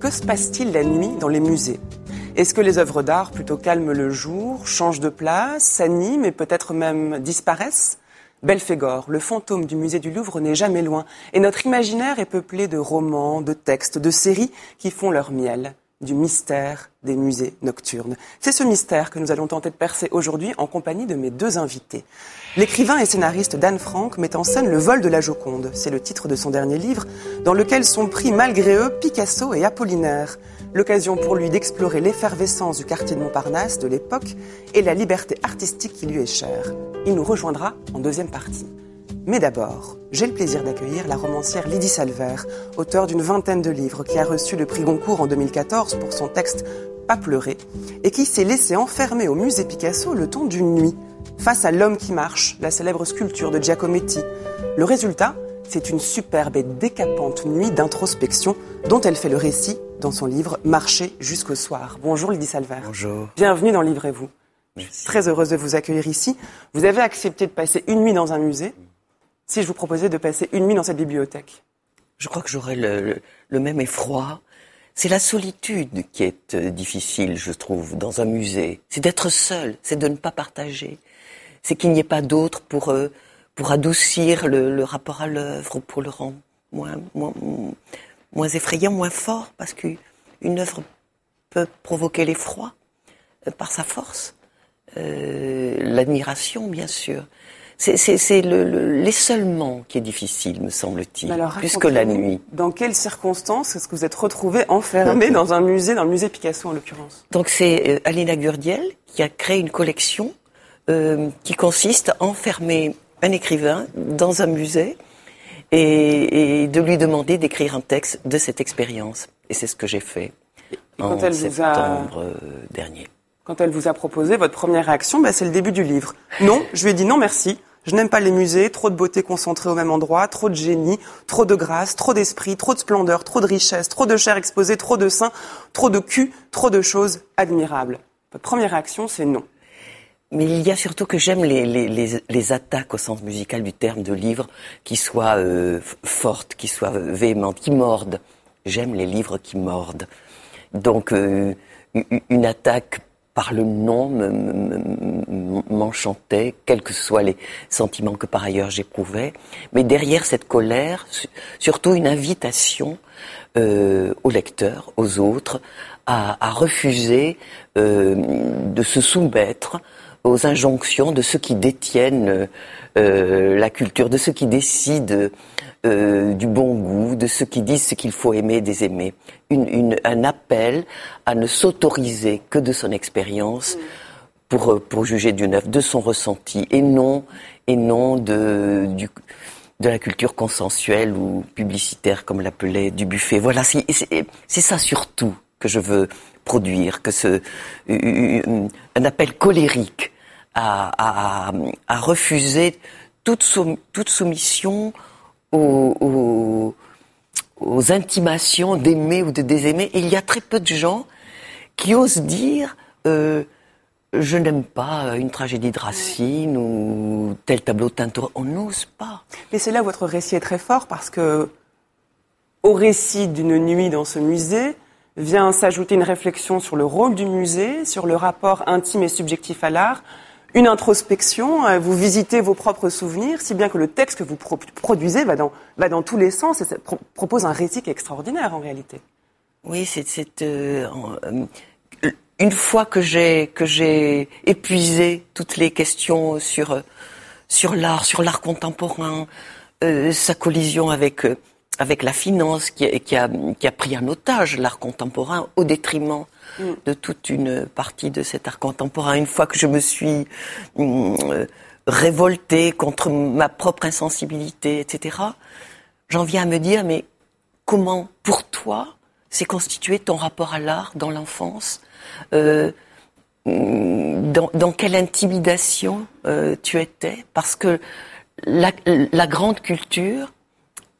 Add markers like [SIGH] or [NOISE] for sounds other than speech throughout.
Que se passe-t-il la nuit dans les musées? Est-ce que les œuvres d'art plutôt calment le jour, changent de place, s'animent et peut-être même disparaissent? Belphégor, le fantôme du musée du Louvre n'est jamais loin et notre imaginaire est peuplé de romans, de textes, de séries qui font leur miel du mystère des musées nocturnes. C'est ce mystère que nous allons tenter de percer aujourd'hui en compagnie de mes deux invités. L'écrivain et scénariste Dan Frank met en scène Le vol de la Joconde. C'est le titre de son dernier livre, dans lequel sont pris malgré eux Picasso et Apollinaire. L'occasion pour lui d'explorer l'effervescence du quartier de Montparnasse de l'époque et la liberté artistique qui lui est chère. Il nous rejoindra en deuxième partie. Mais d'abord, j'ai le plaisir d'accueillir la romancière Lydie Salver, auteure d'une vingtaine de livres, qui a reçu le prix Goncourt en 2014 pour son texte Pas pleurer, et qui s'est laissé enfermer au musée Picasso le temps d'une nuit, face à L'homme qui marche, la célèbre sculpture de Giacometti. Le résultat, c'est une superbe et décapante nuit d'introspection dont elle fait le récit dans son livre Marcher jusqu'au soir. Bonjour Lydie Salver. Bonjour. Bienvenue dans Livrez-vous. Je suis très heureuse de vous accueillir ici. Vous avez accepté de passer une nuit dans un musée si je vous proposais de passer une nuit dans cette bibliothèque? Je crois que j'aurais le, même effroi. C'est la solitude qui est euh, difficile, je trouve, dans un musée. C'est d'être seul, c'est de ne pas partager. C'est qu'il n'y ait pas d'autre pour, euh, adoucir le, rapport à l'œuvre ou pour le rendre moins, effrayant, moins fort, parce qu'une œuvre peut provoquer l'effroi euh, par sa force. L'admiration, bien sûr c'est l'essolement qui est difficile, me semble-t-il, plus que la nuit. Dans quelles circonstances est-ce que vous êtes retrouvé enfermé dans un musée, dans le musée Picasso en l'occurrence? Donc c'est euh, Alina Gurdiel qui a créé une collection euh, qui consiste à enfermer un écrivain dans un musée et, et de lui demander d'écrire un texte de cette expérience. Et c'est ce que j'ai fait et en septembre a... Euh, dernier quand elle vous a proposé votre première réaction, bah, c'est le début du livre. Non, je lui ai dit non merci. Je n'aime pas les musées, trop de beauté concentrée au même endroit, trop de génie, trop de grâce, trop d'esprit, trop de splendeur, trop de richesse, trop de chair exposée, trop de seins, trop de cul, trop de choses admirables. Votre première réaction, c'est non. Mais il y a surtout que j'aime les, les, les, attaques au sens musical du terme de livre qui soient euh, fortes, qui soient véhémentes, qui mordent. J'aime les livres qui mordent. Donc euh, une attaque par le nom m'enchantait, quels que soient les sentiments que par ailleurs j'éprouvais. Mais derrière cette colère, surtout une invitation euh, aux lecteurs, aux autres, à, refuser euh, de se soumettre aux injonctions de ceux qui détiennent euh, la culture, de ceux qui décident euh, du bon goût, de ceux qui disent ce qu'il faut aimer des aimer. Une, une, un appel à ne s'autoriser que de son expérience pour, euh, pour juger d'une œuvre, de son ressenti, et non, et non de, du, de la culture consensuelle ou publicitaire, comme l'appelait Dubuffet. Voilà, c'est ça surtout que je veux produire, que ce, un appel colérique à, à, à refuser toute, soum, toute soumission aux, intimations d'aimer ou de désaimer. Il y a très peu de gens qui osent dire euh, je n'aime pas une tragédie de Racine ou tel tableau de. On n'ose pas. Mais c'est là où votre récit est très fort parce que au récit d'une nuit dans ce musée vient s'ajouter une réflexion sur le rôle du musée, sur le rapport intime et subjectif à l'art, une introspection, euh, vous visitez vos propres souvenirs, si bien que le texte que vous pro produisez va dans, tous les sens et propose un récit extraordinaire en réalité. Oui, c'est euh, euh, une fois que j'ai épuisé toutes les questions sur l'art, sur l'art contemporain, sa collision avec la finance qui, a, qui a pris en otage l'art contemporain au détriment mm. de toute une partie de cet art contemporain. Une fois que je me suis euh, révoltée contre ma propre insensibilité, etc., j'en viens à me dire, mais comment, pour toi, s'est constitué ton rapport à l'art dans l'enfance euh, dans, dans, quelle intimidation euh, tu étais? Parce que la, grande culture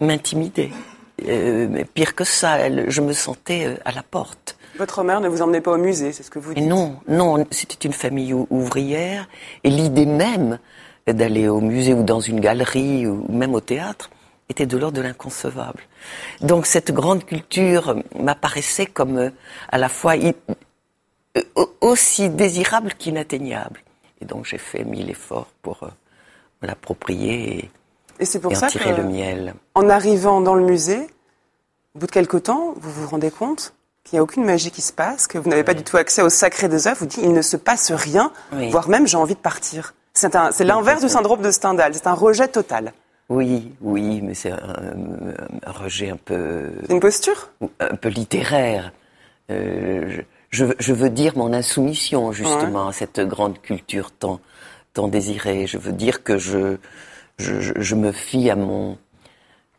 m'intimidait. Pire que ça, je me sentais à la porte. Votre mère ne vous emmenait pas au musée, c'est ce que vous dites Non, non, c'était une famille ouvrière et l'idée même d'aller au musée ou dans une galerie ou même au théâtre était de l'ordre de l'inconcevable. Donc cette grande culture m'apparaissait comme euh, à la fois aussi désirable qu'inatteignable. Et donc j'ai fait mille efforts pour me l'approprier et, et c'est pour ça en tirer le miel. En arrivant dans le musée, au bout de quelques temps, vous vous rendez compte qu'il n'y a aucune magie qui se passe, que vous n'avez pas du tout accès au sacré des œuvres. Vous dites, il ne se passe rien, voire même j'ai envie de partir. C'est l'inverse du syndrome de Stendhal. C'est un rejet total. Oui, oui, mais c'est un, rejet un peu. Une posture? Un peu littéraire. Euh, je, je, veux dire mon insoumission justement à cette grande culture tant, tant désirée. Je veux dire que je, je, je me fie à mon,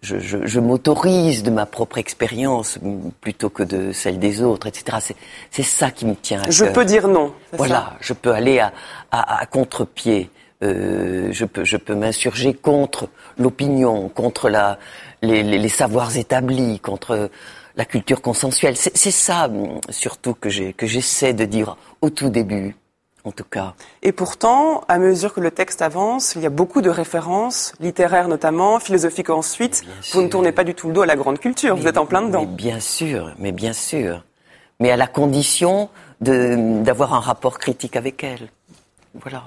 je, je, je m'autorise de ma propre expérience plutôt que de celle des autres, etc. C'est ça qui me tient à Je peux dire non. Voilà, je peux aller à, à, à contre-pied. Euh, je peux, je peux m'insurger contre l'opinion, contre la, les, les, les, savoirs établis, contre la culture consensuelle. C'est ça surtout que j'essaie de dire au tout début en tout cas. Et pourtant, à mesure que le texte avance, il y a beaucoup de références, littéraires notamment, philosophiques ensuite. vous ne tournez pas du tout le dos à la grande culture, vous êtes en plein dedans. bien sûr, mais bien sûr. Mais à la condition d'avoir un rapport critique avec elle. Voilà.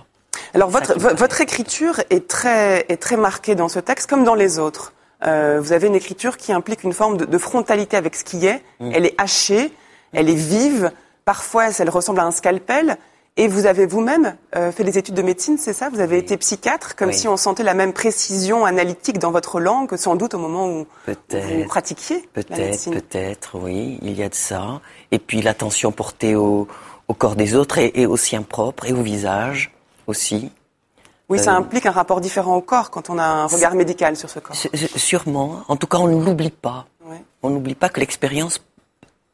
Alors votre, votre écriture est très, est très marquée dans ce texte comme dans les autres. Euh, vous avez une écriture qui implique une forme de, frontalité avec ce qui est. Mm. Elle est hachée, elle est vive. Parfois, elle ressemble à un scalpel. Et vous avez vous-même euh, fait des études de médecine, c'est ça? Vous avez été psychiatre, comme si on sentait la même précision analytique dans votre langue sans doute au moment où vous pratiquiez Peut-être, peut-être, oui, il y a de ça. Et puis l'attention portée au, au corps des autres et, et, au sien propre et au visage aussi. Oui, ça euh, implique un rapport différent au corps quand on a un regard médical sur ce corps. Sûrement. En tout cas, on ne l'oublie pas. On n'oublie pas que l'expérience,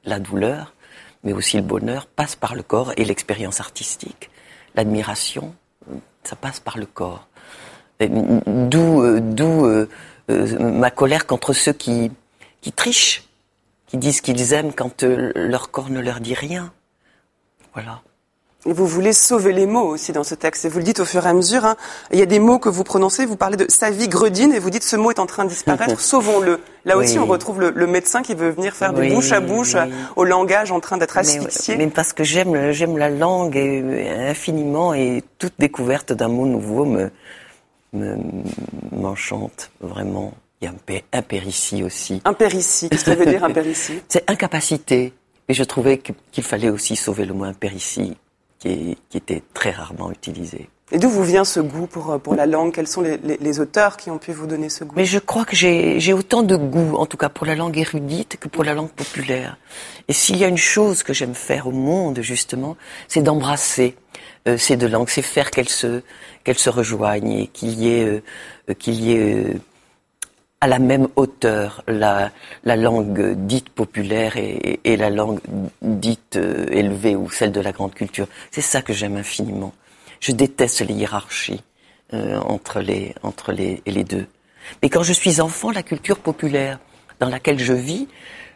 la douleur, mais aussi le bonheur passe par le corps et l'expérience artistique. L'admiration, ça passe par le corps. D'où euh, d'où euh, euh, ma colère contre ceux qui, qui trichent, qui disent qu'ils aiment quand leur corps ne leur dit rien. Voilà. Et vous voulez sauver les mots aussi dans ce texte. Et vous le dites au fur et à mesure. Hein. Il y a des mots que vous prononcez. Vous parlez de sa vie gredine et vous dites ce mot est en train de disparaître. [LAUGHS] Sauvons-le. Là aussi, on retrouve le, médecin qui veut venir faire du bouche à bouche au langage en train d'être asphyxié. Mais, parce que j'aime j'aime la langue et, infiniment et toute découverte d'un mot nouveau me m'enchante vraiment. Il y a un impéritie aussi. Impéritie. Qu'est-ce que ça veut dire impéritie [LAUGHS] C'est incapacité. Et je trouvais qu'il fallait aussi sauver le mot impéritie qui, était très rarement utilisé. Et d'où vous vient ce goût pour, pour la langue? Quels sont les, les, auteurs qui ont pu vous donner ce goût? Mais je crois que j'ai autant de goût, en tout cas pour la langue érudite, que pour la langue populaire. Et s'il y a une chose que j'aime faire au monde, justement, c'est d'embrasser euh, ces deux langues, c'est faire qu'elles se, qu'elles se rejoignent et qu'il y ait, euh, qu'il y ait euh, à la même hauteur la, la langue dite populaire et, et la langue dite euh, élevée ou celle de la grande culture. C'est ça que j'aime infiniment. Je déteste les hiérarchies euh, entre, les, entre les, les deux. Mais quand je suis enfant, la culture populaire dans laquelle je vis,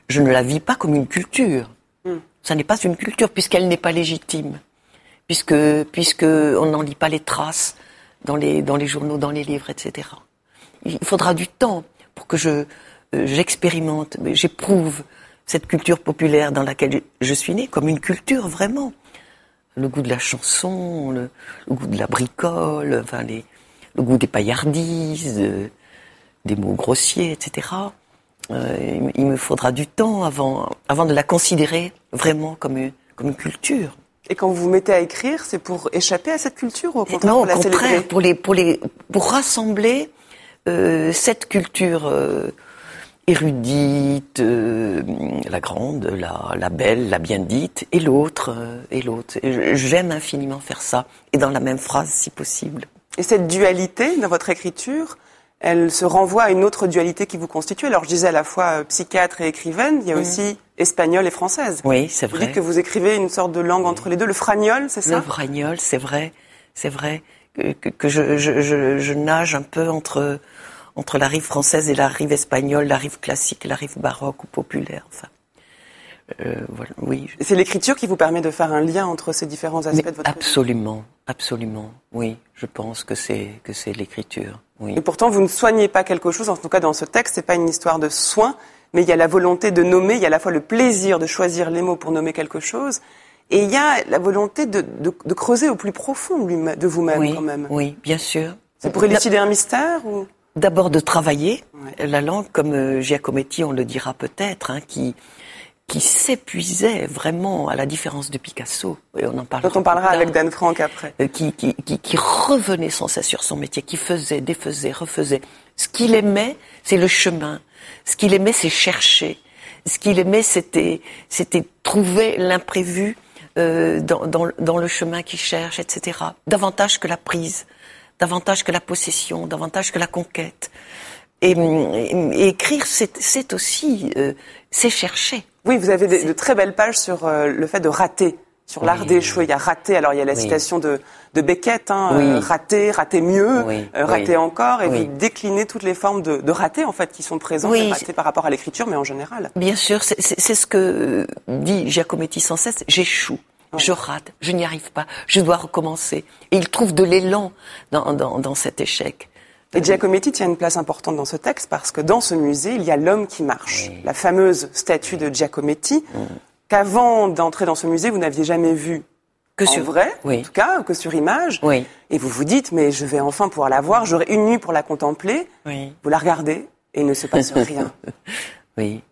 je ne la vis pas comme une culture. Hmm. Ça n'est pas une culture puisqu'elle n'est pas légitime, puisque puisque on n'en lit pas les traces dans les dans les journaux, dans les livres, etc. Il faudra du temps pour que je euh, j'expérimente, j'éprouve cette culture populaire dans laquelle je suis née comme une culture vraiment. Le goût de la chanson, le, goût de la bricole, enfin les, le goût des paillardises, euh, des mots grossiers, etc. Euh, il, me faudra du temps avant, avant de la considérer vraiment comme une, comme une culture. Et quand vous vous mettez à écrire, c'est pour échapper à cette culture ou au contraire Non, au contraire, pour, les, pour, les, pour rassembler cette culture euh, érudite, euh, la grande, la, la, belle, la bien dite, et l'autre, et l'autre. J'aime infiniment faire ça, et dans la même phrase si possible. Et cette dualité dans votre écriture, elle se renvoie à une autre dualité qui vous constitue. Alors je disais à la fois psychiatre et écrivaine, il y a mm. aussi espagnole et française. Oui, c'est Vous vrai. dites que vous écrivez une sorte de langue entre les deux, le fragnol, c'est ça? Le vragnol, c'est vrai, c'est vrai que, que- que je, je, je, je nage un peu entre entre la rive française et la rive espagnole, la rive classique la rive baroque ou populaire. Enfin, euh, voilà, oui. C'est l'écriture qui vous permet de faire un lien entre ces différents aspects Mais de votre vie. absolument, absolument. Oui, je pense que c'est que c'est l'écriture. Oui. Et pourtant, vous ne soignez pas quelque chose, en tout cas dans ce texte, c'est pas une histoire de soin, mais il y a la volonté de nommer, il y a à la fois le plaisir de choisir les mots pour nommer quelque chose, et il y a la volonté de, de- de creuser au plus profond de vous-même oui, quand même. oui, bien sûr. C'est pour élucider un mystère ou? D'abord de travailler Ouais. la langue, comme euh, Giacometti, on le dira peut-être, hein, qui qui s'épuisait vraiment à la différence de Picasso. Et on en parlera. dont on parlera avec Dan Frank après. Euh, qui, qui, qui, qui revenait sans cesse sur son métier, qui faisait, défaisait, refaisait. Ce qu'il aimait, c'est le chemin. Ce qu'il aimait, c'est chercher. Ce qu'il aimait, c'était, c'était trouver l'imprévu euh, dans, dans, dans le chemin qu'il cherche, etc. Davantage que la prise, davantage que la possession, davantage que la conquête. Et, et- écrire, c'est, aussi, euh, c'est chercher. Oui, vous avez de très belles pages sur euh, le fait de rater, sur l'art d'échouer. Il y a rater, alors il y a la Oui. citation de, de Beckett, hein, Oui. euh, rater, rater mieux, Oui, euh, rater encore, et vous déclinez toutes les formes de, de rater en fait qui sont présentes, rater par rapport à l'écriture, mais en général. Bien sûr, c'est ce que euh, dit Giacometti sans cesse. J'échoue, je rate, je n'y arrive pas, je dois recommencer. Et il trouve de l'élan dans, dans, dans cet échec. Et Giacometti tient une place importante dans ce texte parce que dans ce musée, il y a l'homme qui marche, la fameuse statue de Giacometti, qu'avant d'entrer dans ce musée, vous n'aviez jamais vu Que en sur vrai, Oui. en tout cas, que sur image. Et vous vous dites, mais je vais enfin pouvoir la voir, j'aurai une nuit pour la contempler. Vous la regardez et il ne se passe [LAUGHS] rien. Oui.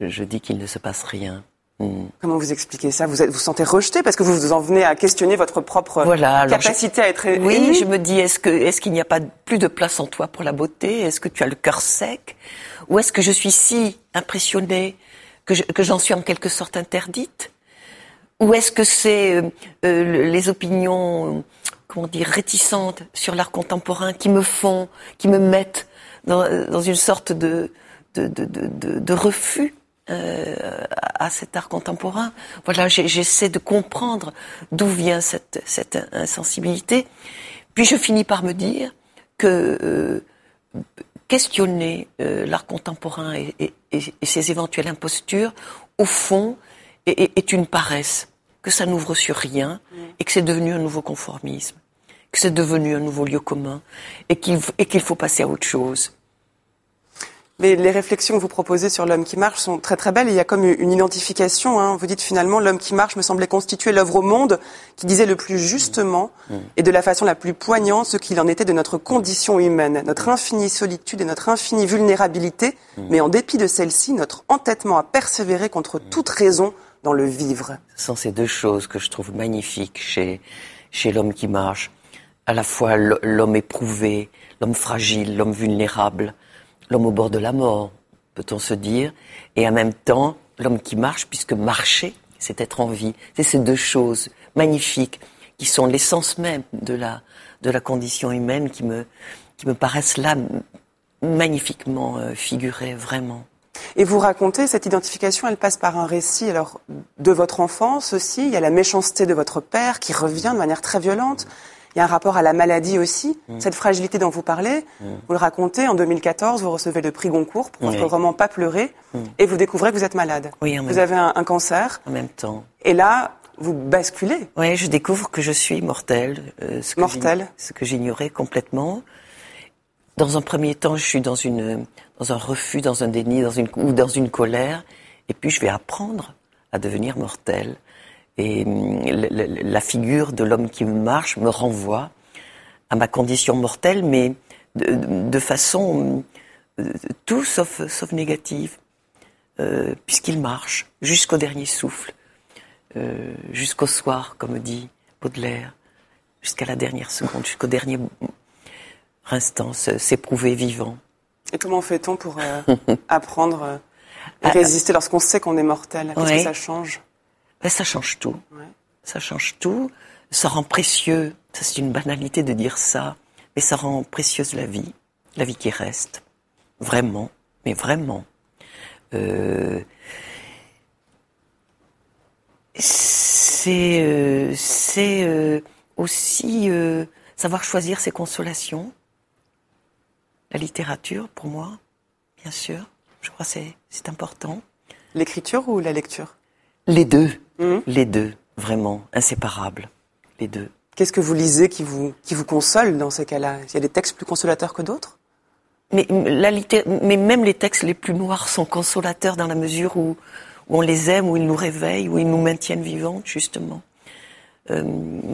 Je dis qu'il ne se passe rien. Hmm. Comment vous expliquez ça? Vous êtes, vous sentez rejeté parce que vous vous en venez à questionner votre propre Voilà, alors je- capacité à être Oui, je me dis, est-ce que, est-ce qu'il n'y a pas plus de place en toi pour la beauté? Est-ce que tu as le cœur sec? Ou est-ce que je suis si impressionnée que, je- que j'en suis en quelque sorte interdite? Ou est-ce que c'est euh, euh, le- les opinions, euh, comment dire, réticentes sur l'art contemporain qui me font, qui me mettent dans, dans une sorte de, de, de, de, de- de refus? Euh, à cet art contemporain. Voilà, j'essaie de comprendre d'où vient cette, cette insensibilité. Puis je finis par me dire que euh, questionner euh, l'art contemporain et, et- et- et ses éventuelles impostures, au fond, est, une paresse, que ça n'ouvre sur rien et que c'est devenu un nouveau conformisme, que c'est devenu un nouveau lieu commun et qu'il f- et qu'il faut passer à autre chose. Mais les réflexions que vous proposez sur l'homme qui marche sont très très belles. Il y a comme une identification. Hein. Vous dites finalement l'homme qui marche me semblait constituer l'œuvre au monde qui disait le plus justement et de la façon la plus poignante ce qu'il en était de notre condition humaine, notre infinie solitude et notre infinie vulnérabilité, mais en dépit de celle-ci, notre entêtement à persévérer contre toute raison dans le vivre. Ce sont ces deux choses que je trouve magnifiques chez, chez l'homme qui marche. À la fois l'homme éprouvé, l'homme fragile, l'homme vulnérable, l'homme au bord de la mort, peut-on se dire, et en même temps l'homme qui marche, puisque marcher, c'est être en vie. C'est ces deux choses magnifiques qui sont l'essence même de la, de la condition humaine qui me, qui me paraissent là magnifiquement euh, figurées, vraiment. Et vous racontez, cette identification, elle passe par un récit alors de votre enfance aussi. Il y a la méchanceté de votre père qui revient de manière très violente. Il y a un rapport à la maladie aussi, cette fragilité dont vous parlez. Vous le racontez, en 2014, vous recevez le prix Goncourt pour votre Oui. roman Pas pleurer, et vous découvrez que vous êtes malade. Oui, en vous avez un, un cancer, En même temps. et là, vous basculez. Ouais, je découvre que je suis mortelle. euh, ce que Mortelle. j'ign- Ce que j'ignorais complètement. Dans un premier temps, je suis dans une, dans un refus, dans un déni, dans une, ou dans une colère. Et puis, je vais apprendre à devenir mortelle. Et hum, la figure de l'homme qui marche me renvoie à ma condition mortelle, mais de, de façon euh, tout sauf, sauf négative, euh, puisqu'il marche jusqu'au dernier souffle euh, jusqu'au soir, comme dit Baudelaire, jusqu'à la dernière seconde, jusqu'au dernier instant, s'éprouver vivant. Et comment fait-on pour euh, [LAUGHS] apprendre euh, et résister lorsqu'on sait qu'on est mortel? Qu'est-ce Ouais. que ça change? Ben, ça change tout. Ouais. Ça change tout. Ça rend précieux. Ça, c'est une banalité de dire ça. Mais ça rend précieuse la vie. La vie qui reste. Vraiment. Mais vraiment. Euh, C'est euh, euh, aussi savoir choisir ses consolations. La littérature, pour moi, bien sûr, je crois que c'est important. L'écriture ou la lecture? Les deux, Mhm. les deux, vraiment inséparables, les deux. Qu'est-ce que vous lisez qui vous, qui vous console dans ces cas-là? Il y a des textes plus consolateurs que d'autres? Mais, la litté- mais même les textes les plus noirs sont consolateurs dans la mesure où, où on les aime, où ils nous réveillent, où ils nous maintiennent vivantes, justement. Euh,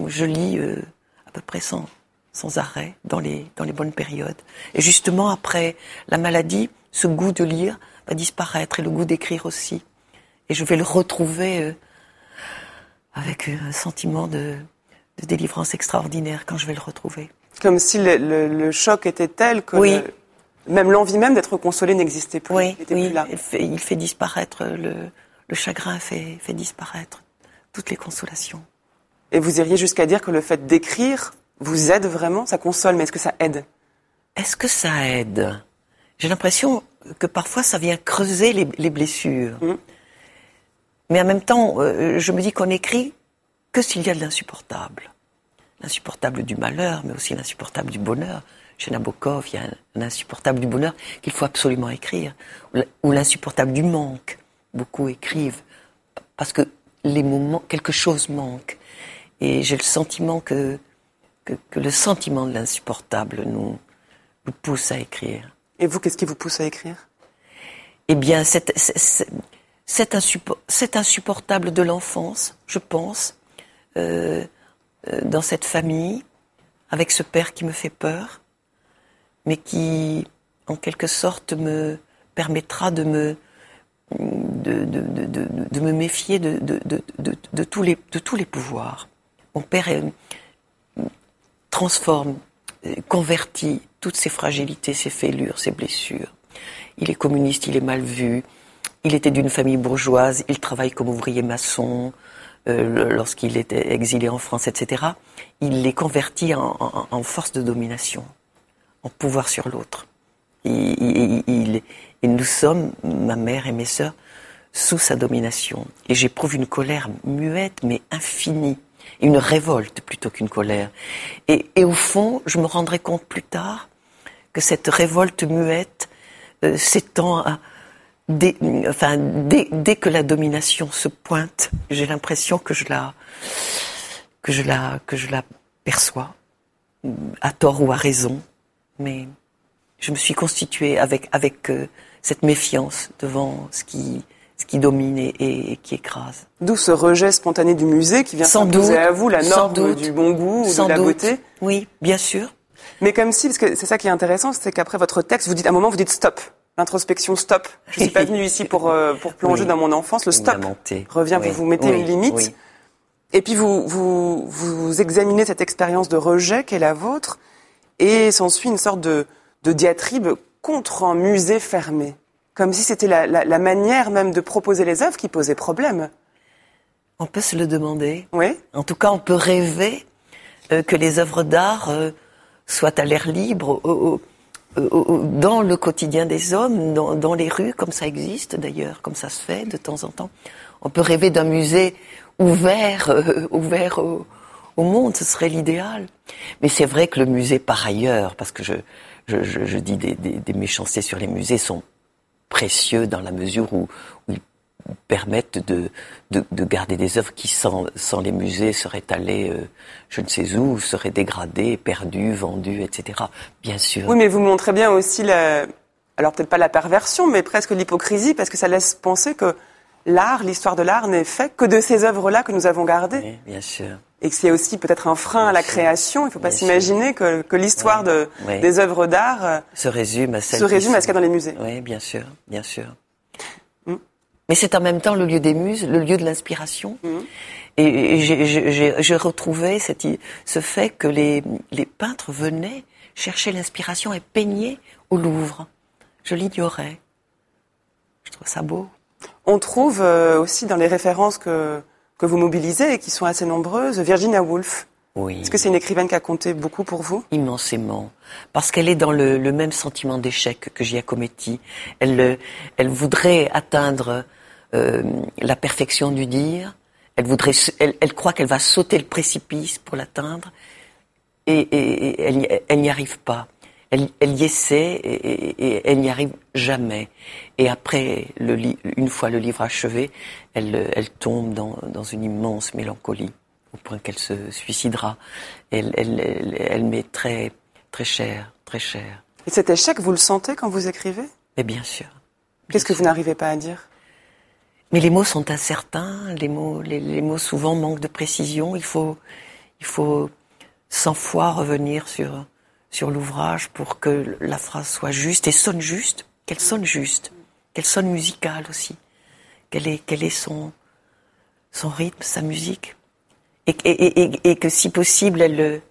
je lis euh, à peu près sans, sans arrêt dans les, dans les bonnes périodes. Et justement, après la maladie, ce goût de lire va disparaître et le goût d'écrire aussi. Et je vais le retrouver euh, avec un sentiment de, de délivrance extraordinaire quand je vais le retrouver. Comme si le, le- le choc était tel que Oui. le- même l'envie même d'être consolé n'existait plus. Oui, n'était oui, plus là. Il, fait, il fait disparaître le, chagrin, fait, fait disparaître toutes les consolations. Et vous iriez jusqu'à dire que le fait d'écrire vous aide vraiment? Ça console, mais est-ce que ça aide? Est-ce que ça aide? J'ai l'impression que parfois ça vient creuser les, les blessures. Mhm. Mais en même temps, euh, je me dis qu'on écrit que s'il y a de l'insupportable. L'insupportable du malheur, mais aussi l'insupportable du bonheur. Chez Nabokov, il y a un, un insupportable du bonheur qu'il faut absolument écrire. Ou l'insupportable du manque. Beaucoup écrivent parce que les moments, quelque chose manque. Et j'ai le sentiment que, que, que le sentiment de l'insupportable nous, nous pousse à écrire. Et vous, qu'est-ce qui vous pousse à écrire? Eh bien, cet, cet- cet- cet insupportable de l'enfance, je pense, euh, euh, dans cette famille, avec ce père qui me fait peur, mais qui, en quelque sorte, me permettra de me de, de, de, de, me méfier de, tous les, de tous les pouvoirs. Mon père euh, transforme, convertit toutes ses fragilités, ses fêlures, ses blessures. Il est communiste, il est mal vu. Il était d'une famille bourgeoise, il travaille comme ouvrier maçon euh, lorsqu'il était exilé en France, etc. Il les convertit en, force de domination, en pouvoir sur l'autre. Il- et nous sommes, ma mère et mes sœurs, sous sa domination. Et j'éprouve une colère muette mais infinie, une révolte plutôt qu'une colère. Et, et au fond, je me rendrai compte plus tard que cette révolte muette euh, s'étend à, dès, enfin, dès, dès que la domination se pointe, j'ai l'impression que je la, que je la, que je la perçois, à tort ou à raison, mais je me suis constituée avec, avec euh, cette méfiance devant ce qui, ce qui domine et, et- et qui écrase. D'où ce rejet spontané du musée qui vient Sans s'imposer à vous, la norme doute, du bon goût ou Sans de la doute. beauté Oui, bien sûr. Mais comme si, parce que c'est ça qui est intéressant, c'est qu'après votre texte, vous dites, à un moment, vous dites stop. L'introspection, stop. Je suis pas venue ici pour, euh, pour plonger Oui. dans mon enfance. Le stop revient, Oui, vous vous mettez oui, une limite. oui. Et puis vous, vous, vous examinez cette expérience de rejet qui est la vôtre, et s'ensuit une sorte de, de diatribe contre un musée fermé. Comme si c'était la, la, la manière même de proposer les œuvres qui posait problème. On peut se le demander. Oui En tout cas, on peut rêver euh, que les œuvres d'art euh, soient à l'air libre, au- au- dans le quotidien des hommes, dans, dans les rues, comme ça existe d'ailleurs, comme ça se fait de temps en temps. On peut rêver d'un musée ouvert, euh, ouvert au, au monde, ce serait l'idéal. Mais c'est vrai que le musée, par ailleurs, parce que je, je, je, je dis des, des, des méchancetés sur les musées, sont précieux dans la mesure où, où ils permettent de, de, de garder des œuvres qui, sans, sans les musées, seraient allées euh, je ne sais où, seraient dégradées, perdues, vendues, etc. Bien sûr. Oui, mais vous montrez bien aussi la, alors peut-être pas la perversion, mais presque l'hypocrisie, parce que ça laisse penser que l'art, l'histoire de l'art n'est fait que de ces œuvres-là que nous avons gardées. Oui, bien sûr. Et que c'est aussi peut-être un frein à la sûr. création. Il ne faut pas s'imaginer que, que l'histoire de, Oui. des œuvres d'art euh, Se résume à celle se résume à ce qu'il y a dans les musées. Oui, bien sûr, bien sûr. Mais c'est en même temps le lieu des muses, le lieu de l'inspiration. Et j'ai- retrouvé cette, ce fait que les, les peintres venaient chercher l'inspiration et peignaient au Louvre. Je l'ignorais. Je trouve ça beau. On trouve euh, aussi dans les références que, que vous mobilisez et qui sont assez nombreuses, Virginia Woolf. Oui. Est-ce que c'est une écrivaine qui a compté beaucoup pour vous? Immensément. Parce qu'elle est dans le, le même sentiment d'échec que Giacometti. Elle, euh, elle voudrait atteindre euh, la perfection du dire. Elle voudrait, elle, croit qu'elle va sauter le précipice pour l'atteindre, et, elle, n'y arrive pas. Elle, y essaie et, elle n'y arrive jamais. Et après, le, une fois le livre achevé, elle, elle tombe dans, dans une immense mélancolie, au point qu'elle se suicidera. Elle, elle, met très, très cher, très cher. Et cet échec, vous le sentez quand vous écrivez? Mais bien sûr. Qu'est-ce que vous n'arrivez pas à dire? Mais les mots sont incertains. Les mots, les, mots souvent manquent de précision. Il faut, il faut cent fois revenir sur sur l'ouvrage pour que la phrase soit juste et sonne juste, qu'elle sonne juste, qu'elle sonne musicale aussi, qu'elle ait, quel est son son rythme, sa musique, et, et, et, et que si possible elle,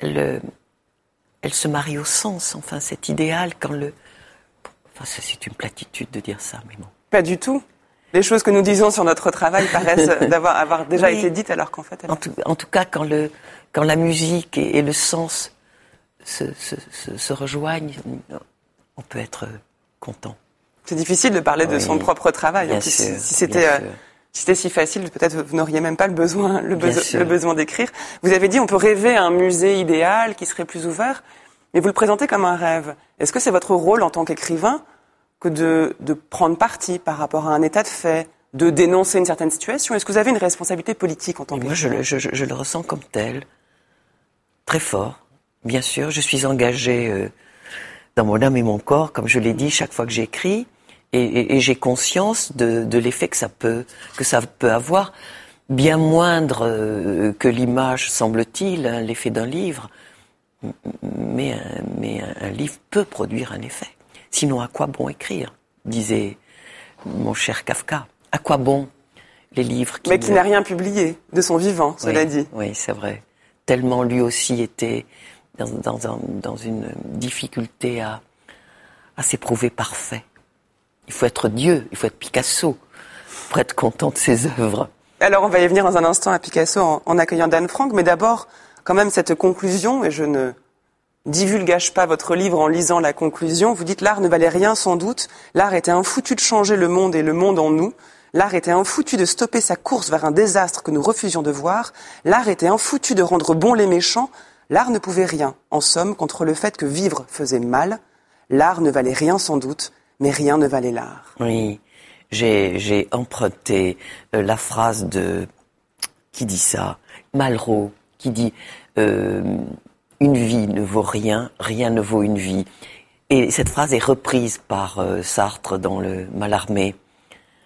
elle, elle se marie au sens. Enfin, cet idéal quand le Enfin, c'est une platitude de dire ça, mais bon. Pas du tout. Les choses que nous disons sur notre travail paraissent [LAUGHS] d'avoir avoir déjà été dites alors qu'en fait. En, tout, en, tout, cas, quand, le, quand la musique et, le sens se, se, se, rejoignent, on peut être content. C'est difficile de parler de son propre travail. Bien sûr, si c'était euh, si c'était si facile, peut-être vous n'auriez même pas le besoin, le, le besoin d'écrire. Vous avez dit on peut rêver un musée idéal qui serait plus ouvert. Mais vous le présentez comme un rêve. Est-ce que c'est votre rôle en tant qu'écrivain que de, de, prendre parti par rapport à un état de fait, de dénoncer une certaine situation? Est-ce que vous avez une responsabilité politique en tant qu'écrivain Moi, je, je, je, le ressens comme tel, très fort. Bien sûr, je suis engagé euh, dans mon âme et mon corps, comme je l'ai dit chaque fois que j'écris, et, et, et j'ai conscience de, de l'effet que ça peut que ça peut avoir, bien moindre euh, que l'image, semble-t-il, hein, l'effet d'un livre mais, un, mais un, livre peut produire un effet. Sinon, à quoi bon écrire disait mon cher Kafka? À quoi bon les livres qui Mais qui n'a rien publié de son vivant, cela dit. Oui, c'est vrai. Tellement lui aussi était dans, dans, dans une difficulté à, à s'éprouver parfait. Il faut être Dieu, il faut être Picasso pour être content de ses œuvres. Alors on va y venir dans un instant à Picasso en, en accueillant Dan Frank, mais d'abord quand même cette conclusion, et je ne divulgage pas votre livre en lisant la conclusion, vous dites l'art ne valait rien sans doute, l'art était un foutu de changer le monde et le monde en nous, l'art était un foutu de stopper sa course vers un désastre que nous refusions de voir, l'art était un foutu de rendre bons les méchants, l'art ne pouvait rien, en somme, contre le fait que vivre faisait mal, l'art ne valait rien sans doute, mais rien ne valait l'art. Oui, j'ai emprunté euh, la phrase de... Qui dit ça? Malraux qui dit euh, une vie ne vaut rien, rien ne vaut une vie. Et cette phrase est reprise par euh, Sartre dans le Malarmé.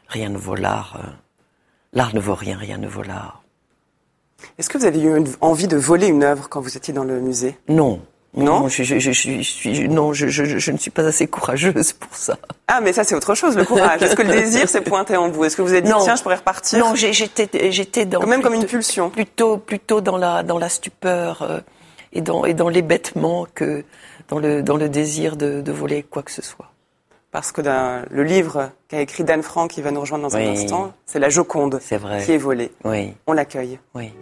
Rien ne vaut l'art. Euh, l'art ne vaut rien, rien ne vaut l'art. Est-ce que vous avez eu envie de voler une œuvre quand vous étiez dans le musée? Non. Non, je, je, je, suis, non je, ne suis pas assez courageuse pour ça. Ah, mais ça, c'est autre chose, le courage. Est-ce que le désir s'est pointé en vous? Est-ce que vous avez dit, tiens, je pourrais repartir? Non, j'étais, j'étais dans. Même comme une pulsion. Plutôt, plutôt dans la, dans la stupeur euh, et dans, et dans l'hébêtement que dans le, dans le désir de, de voler quoi que ce soit. Parce que dans le livre qu'a écrit Dan Frank, qui va nous rejoindre dans un instant, c'est La Joconde vrai. qui est volée. Oui. On l'accueille. Oui.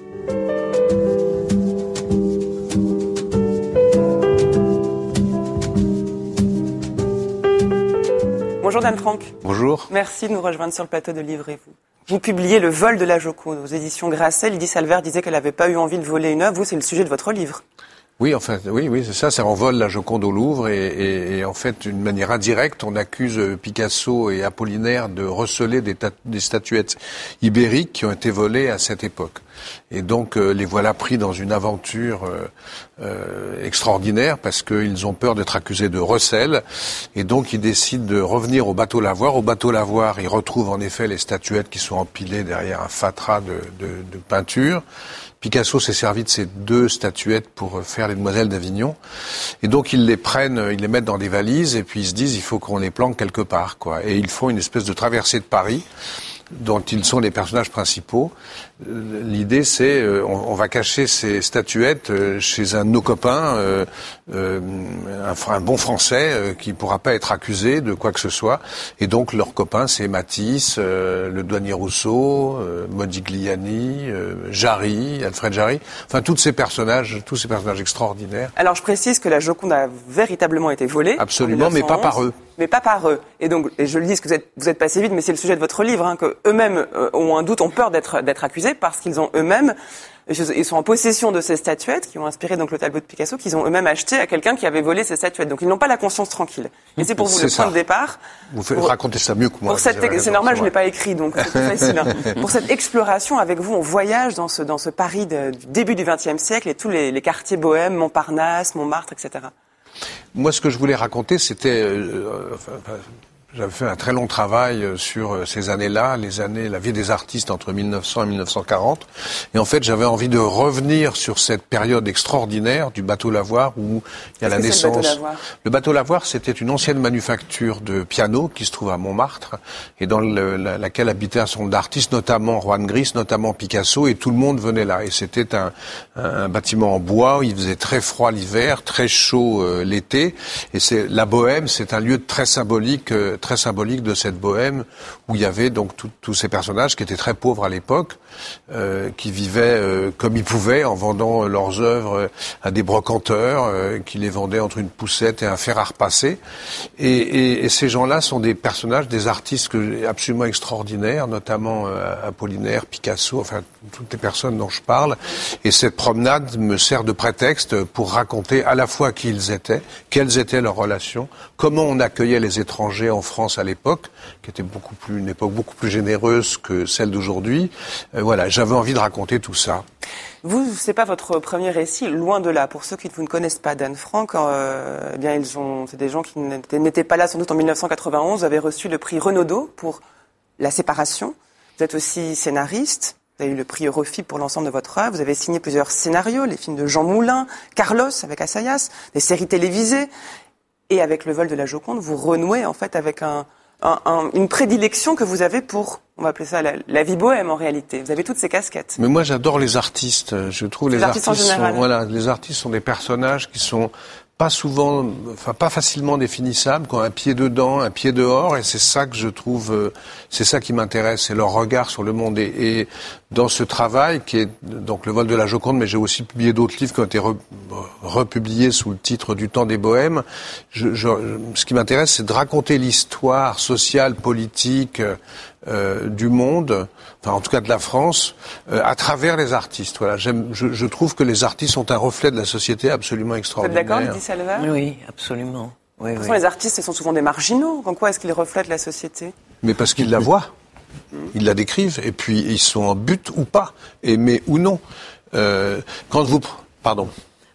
Bonjour Dan Franck. Bonjour. Merci de nous rejoindre sur le plateau de Livrez-vous. Vous publiez Le vol de la Joconde aux éditions Grasset. Lydie Salver disait qu'elle n'avait pas eu envie de voler une œuvre. Vous, c'est le sujet de votre livre. Oui, enfin, oui, oui, c'est ça. Ça envole la Joconde au Louvre et, en fait, d'une manière indirecte, on accuse Picasso et Apollinaire de receler des, des statuettes ibériques qui ont été volées à cette époque. Et donc, euh, les voilà pris dans une aventure euh, euh, extraordinaire parce qu'ils ont peur d'être accusés de recel. Et donc, ils décident de revenir au bateau lavoir. Au bateau lavoir, ils retrouvent en effet les statuettes qui sont empilées derrière un fatras de, de, de peinture. Picasso s'est servi de ces deux statuettes pour faire les demoiselles d'Avignon. Et donc ils les prennent, ils les mettent dans des valises et puis ils se disent il faut qu'on les planque quelque part quoi. Et ils font une espèce de traversée de Paris dont ils sont les personnages principaux. Euh, l'idée, c'est euh, on, va cacher ces statuettes euh, chez un de nos copains, un, bon Français qui pourra pas être accusé de quoi que ce soit. Et donc leurs copains, c'est Matisse, le douanier Rousseau, Modigliani, Jarry, Alfred Jarry. Enfin, tous ces personnages, tous ces personnages extraordinaires. Alors, je précise que la Joconde a véritablement été volée. Absolument, mais pas par eux. mais pas par eux. Et donc, et je le dis, que vous êtes, vous êtes passé vite, mais c'est le sujet de votre livre, hein, que eux-mêmes euh, ont un doute, ont peur d'être d'être parce qu'ils ont eux-mêmes ils sont en possession de ces statuettes qui ont inspiré donc le tableau de Picasso qu'ils ont eux-mêmes acheté à quelqu'un qui avait volé ces statuettes. Donc ils n'ont pas la conscience tranquille. Et c'est pour vous le point de départ. Vous faites raconter ça mieux que moi. C'est normal, je ne l'ai pas écrit, donc c'est facile. Hein. [LAUGHS] pour cette exploration avec vous, on voyage dans ce, dans ce Paris du début du XXe siècle et tous les, les quartiers bohèmes, Montparnasse, Montmartre, etc. Moi, ce que je voulais raconter, c'était, euh, euh, enfin, j'avais fait un très long travail euh, sur euh, ces années-là, les années, la vie des artistes entre 1900 et 1940. Et en fait, j'avais envie de revenir sur cette période extraordinaire du bateau Lavoir où il y a la naissance. Le bateau Lavoir, c'était une ancienne manufacture de piano qui se trouve à Montmartre et dans laquelle habitaient un certain nombre d'artistes, notamment Juan Gris, notamment Picasso, et tout le monde venait là. Et c'était un, un, bâtiment en bois. Où il faisait très froid l'hiver, très chaud euh, l'été. Et c'est la Bohème, c'est un lieu très symbolique très symbolique de cette bohème où il y avait donc tous ces personnages qui étaient très pauvres à l'époque, euh, qui vivaient euh, comme ils pouvaient en vendant leurs œuvres à des brocanteurs euh, qui les vendaient entre une poussette et un fer à repasser. Et, et, ces gens-là sont des personnages, des artistes absolument extraordinaires, notamment Apollinaire, Picasso, enfin toutes les personnes dont je parle. Et cette promenade me sert de prétexte pour raconter à la fois qui ils étaient, quelles étaient leurs relations, comment on accueillait les étrangers en France à l'époque, qui était beaucoup plus une époque beaucoup plus généreuse que celle d'aujourd'hui. Euh, voilà, j'avais envie de raconter tout ça. Vous, c'est pas votre premier récit, loin de là. Pour ceux qui ne vous ne connaissent pas d'Anne Frank, euh, eh bien ils ont, c'est des gens qui n'étaient pas là sans doute en 1991, vous avez reçu le prix Renaudot pour la séparation. Vous êtes aussi scénariste. Vous avez eu le prix Eurofi pour l'ensemble de votre œuvre. Vous avez signé plusieurs scénarios, les films de Jean Moulin, Carlos avec Assayas, des séries télévisées. Et avec le vol de la Joconde, vous renouez en fait avec un, une prédilection que vous avez pour, on va appeler ça la, vie bohème en réalité. Vous avez toutes ces casquettes. Mais moi j'adore les artistes. Je trouve les, artistes, sont, voilà, les artistes sont des personnages qui sont pas souvent, enfin pas facilement définissables, qui ont un pied dedans, un pied dehors, et c'est ça que je trouve, euh, c'est ça qui m'intéresse, c'est leur regard sur le monde. Et, dans ce travail, qui est donc le vol de la Joconde, mais j'ai aussi publié d'autres livres qui ont été republiés sous le titre du temps des Bohèmes. Je, je, ce qui m'intéresse, c'est de raconter l'histoire sociale, politique euh, du monde, enfin en tout cas de la France, euh, à travers les artistes. Voilà, je, je, trouve que les artistes sont un reflet de la société absolument extraordinaire. Vous êtes d'accord, dit Salva Oui, absolument. Oui, oui. les artistes, sont souvent des marginaux. En quoi est-ce qu'ils reflètent la société? Mais parce qu'ils la voient. Ils la décrivent et puis ils sont en but ou pas, aimés ou non. Euh, quand vous, pardon.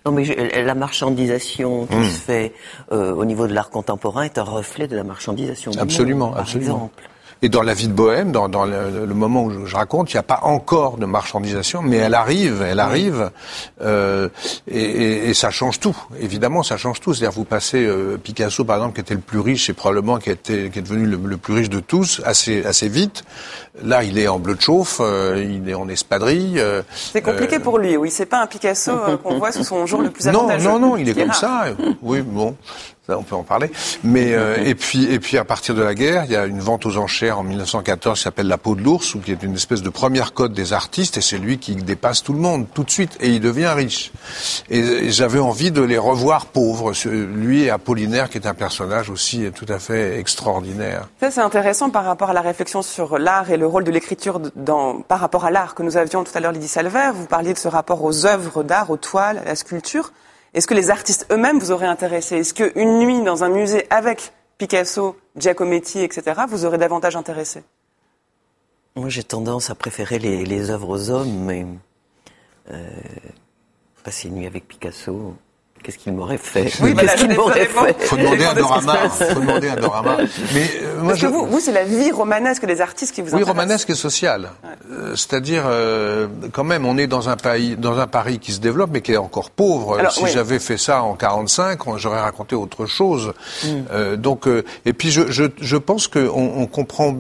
Non, mais la marchandisation qui hmm. se fait euh, au niveau de l'art contemporain est un reflet de la marchandisation. Du absolument, monde, par absolument. Exemple. Et dans la vie de Bohème, dans, dans le, le, moment où je, raconte, il n'y a pas encore de marchandisation, mais elle arrive, elle arrive, euh, et, et, et, ça change tout. Évidemment, ça change tout. C'est-à-dire, vous passez euh, Picasso, par exemple, qui était le plus riche et probablement qui, était, qui est devenu le, le, plus riche de tous, assez, assez vite. Là, il est en bleu de chauffe, euh, il est en espadrille. Euh, c'est compliqué pour lui, oui. C'est pas un Picasso qu'on voit sous son jour le plus avantageux. Non, non, non, il est comme ça. Oui, bon on peut en parler. Mais euh, et puis et puis à partir de la guerre, il y a une vente aux enchères en 1914 qui s'appelle La peau de l'ours, ou qui est une espèce de première code des artistes, et c'est lui qui dépasse tout le monde tout de suite, et il devient riche. Et, j'avais envie de les revoir pauvres, lui et Apollinaire, qui est un personnage aussi tout à fait extraordinaire. Ça c'est intéressant par rapport à la réflexion sur l'art et le rôle de l'écriture dans par rapport à l'art que nous avions tout à l'heure, Lydie Salver. Vous parliez de ce rapport aux œuvres d'art, aux toiles, à la sculpture. Est-ce que les artistes eux-mêmes vous auraient intéressé? Est-ce qu'une nuit dans un musée avec Picasso, Giacometti, etc., vous aurait davantage intéressé? Moi, j'ai tendance à préférer les, les œuvres aux hommes, mais euh, passer une nuit avec Picasso, Qu'est-ce qu'il m'aurait fait Oui, Qu'est-ce qu'il m'aurait fait Faut demander à Dorama. Faut demander à Dorama. [LAUGHS] Mais euh, moi, Parce que vous, vous c'est la vie romanesque des artistes qui vous intéresse. Oui, romanesque et sociale. Euh, c'est-à-dire, euh, quand même, on est dans un pays, dans un Paris qui se développe, mais qui est encore pauvre. si j'avais fait ça en 45, j'aurais raconté autre chose. Mm. Euh, donc, euh, et puis, je, je, je pense qu'on on comprend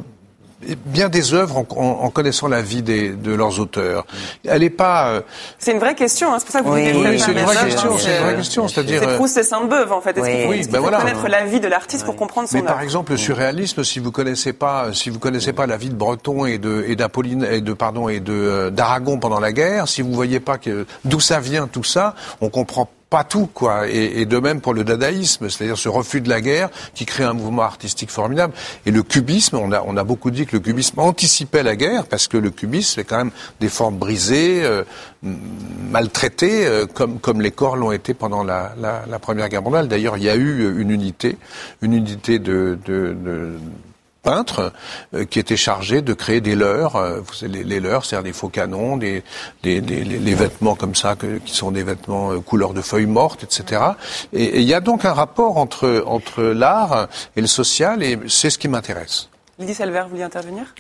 bien des œuvres en, en, connaissant la vie des, de leurs auteurs. Elle n'est pas. Euh, c'est une vraie question. Hein, c'est pour ça que vous oui, oui c'est une, vraie question. C'est une vraie question. C'est-à-dire. C'est Proust et Sainte-Beuve en fait. Est-ce qu'il faut, oui, ben voilà. connaître la vie de l'artiste pour comprendre son Mais par exemple, le surréalisme, si vous connaissez pas, si vous connaissez pas la vie de Breton et de et d'Apolline et de pardon et de euh, d'Aragon pendant la guerre, si vous voyez pas que d'où ça vient tout ça, on comprend pas tout, quoi. Et, de même pour le dadaïsme, c'est-à-dire ce refus de la guerre qui crée un mouvement artistique formidable. Et le cubisme, on a, beaucoup dit que le cubisme anticipait la guerre parce que le cubisme, c'est quand même des formes brisées, euh, maltraitées, euh, comme, les corps l'ont été pendant la, Première Guerre mondiale. D'ailleurs, il y a eu une unité, une unité de peintres euh, qui étaient chargés de créer des leurres, euh, les, les leurres, c'est-à-dire des faux canons, des, des, des les vêtements comme ça que, qui sont des vêtements euh, couleur de feuilles mortes, etc. Et il y a donc un rapport entre entre l'art et le social, et c'est ce qui m'intéresse. Lydie Salver, vous vouliez intervenir?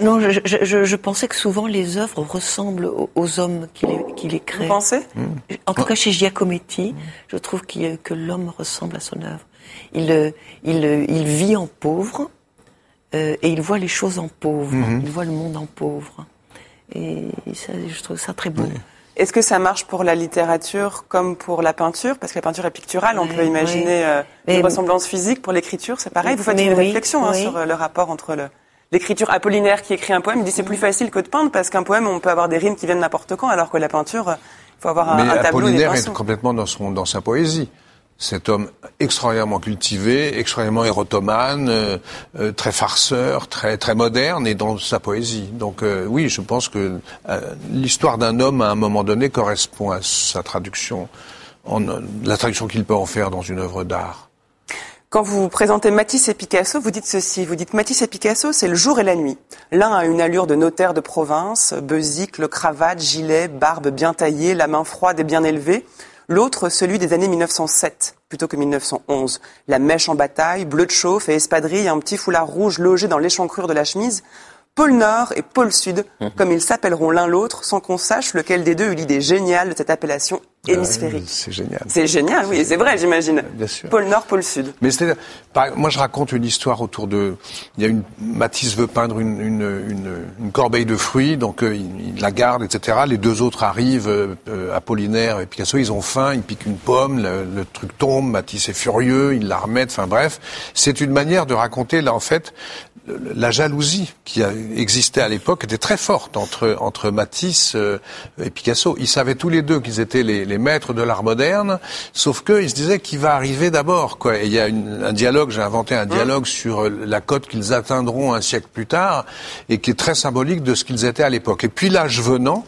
Non, je, je, je, pensais que souvent les œuvres ressemblent aux, hommes qui les, qui les créent. Vous pensez? En tout cas, chez Giacometti, je trouve que l'homme ressemble à son œuvre. Il, euh, il, euh, il vit en pauvre euh, et il voit les choses en pauvre. Mm -hmm. Il voit le monde en pauvre. Et ça, je trouve ça très beau. Oui. Est-ce que ça marche pour la littérature comme pour la peinture? Parce que la peinture est picturale, on peut imaginer oui. euh, une ressemblance physique. Pour l'écriture, c'est pareil? Vous faites une oui, réflexion hein, sur le rapport entre l'écriture Apollinaire qui écrit un poème, il dit c'est plus facile que de peindre parce qu'un poème, on peut avoir des rimes qui viennent n'importe quand, alors que la peinture, il faut avoir un, Mais un tableau. Apollinaire est complètement dans, son, dans sa poésie. Cet homme extraordinairement cultivé, extraordinairement érotomane, euh, euh, très farceur, très très moderne et dans sa poésie. Donc euh, oui, je pense que l'histoire d'un homme à un moment donné correspond à sa traduction, en, la traduction qu'il peut en faire dans une œuvre d'art. Quand vous présentez Matisse et Picasso, vous dites ceci. Vous dites Matisse et Picasso, c'est le jour et la nuit. L'un a une allure de notaire de province, beusicle, cravate, gilet, barbe bien taillée, la main froide et bien élevée. L'autre, celui des années 1907, plutôt que 1911. La mèche en bataille, bleu de chauffe et espadrille, un petit foulard rouge logé dans l'échancrure de la chemise. Pôle Nord et Pôle Sud, mmh. comme ils s'appelleront l'un l'autre, sans qu'on sache lequel des deux eut l'idée géniale de cette appellation hémisphérique. c'est génial. C'est génial, oui, c'est vrai, j'imagine. Bien sûr. Pôle Nord, Pôle Sud. Mais c'est, moi, je raconte une histoire autour de. Il y a une Matisse veut peindre une, une, une, une corbeille de fruits, donc euh, il, il, la garde, etc. Les deux autres arrivent, euh, Apollinaire et Picasso, ils ont faim, ils piquent une pomme, le, le truc tombe, Matisse est furieux, ils la remettent. Enfin bref, c'est une manière de raconter là en fait la jalousie qui a existé à l'époque était très forte entre entre Matisse euh, et Picasso. Ils savaient tous les deux qu'ils étaient les, les, maîtres de l'art moderne, sauf qu'ils se disaient qui va arriver d'abord. Quoi. Et il y a une, un dialogue, j'ai inventé un dialogue sur la cote qu'ils atteindront un siècle plus tard, et qui est très symbolique de ce qu'ils étaient à l'époque. Et puis l'âge venant,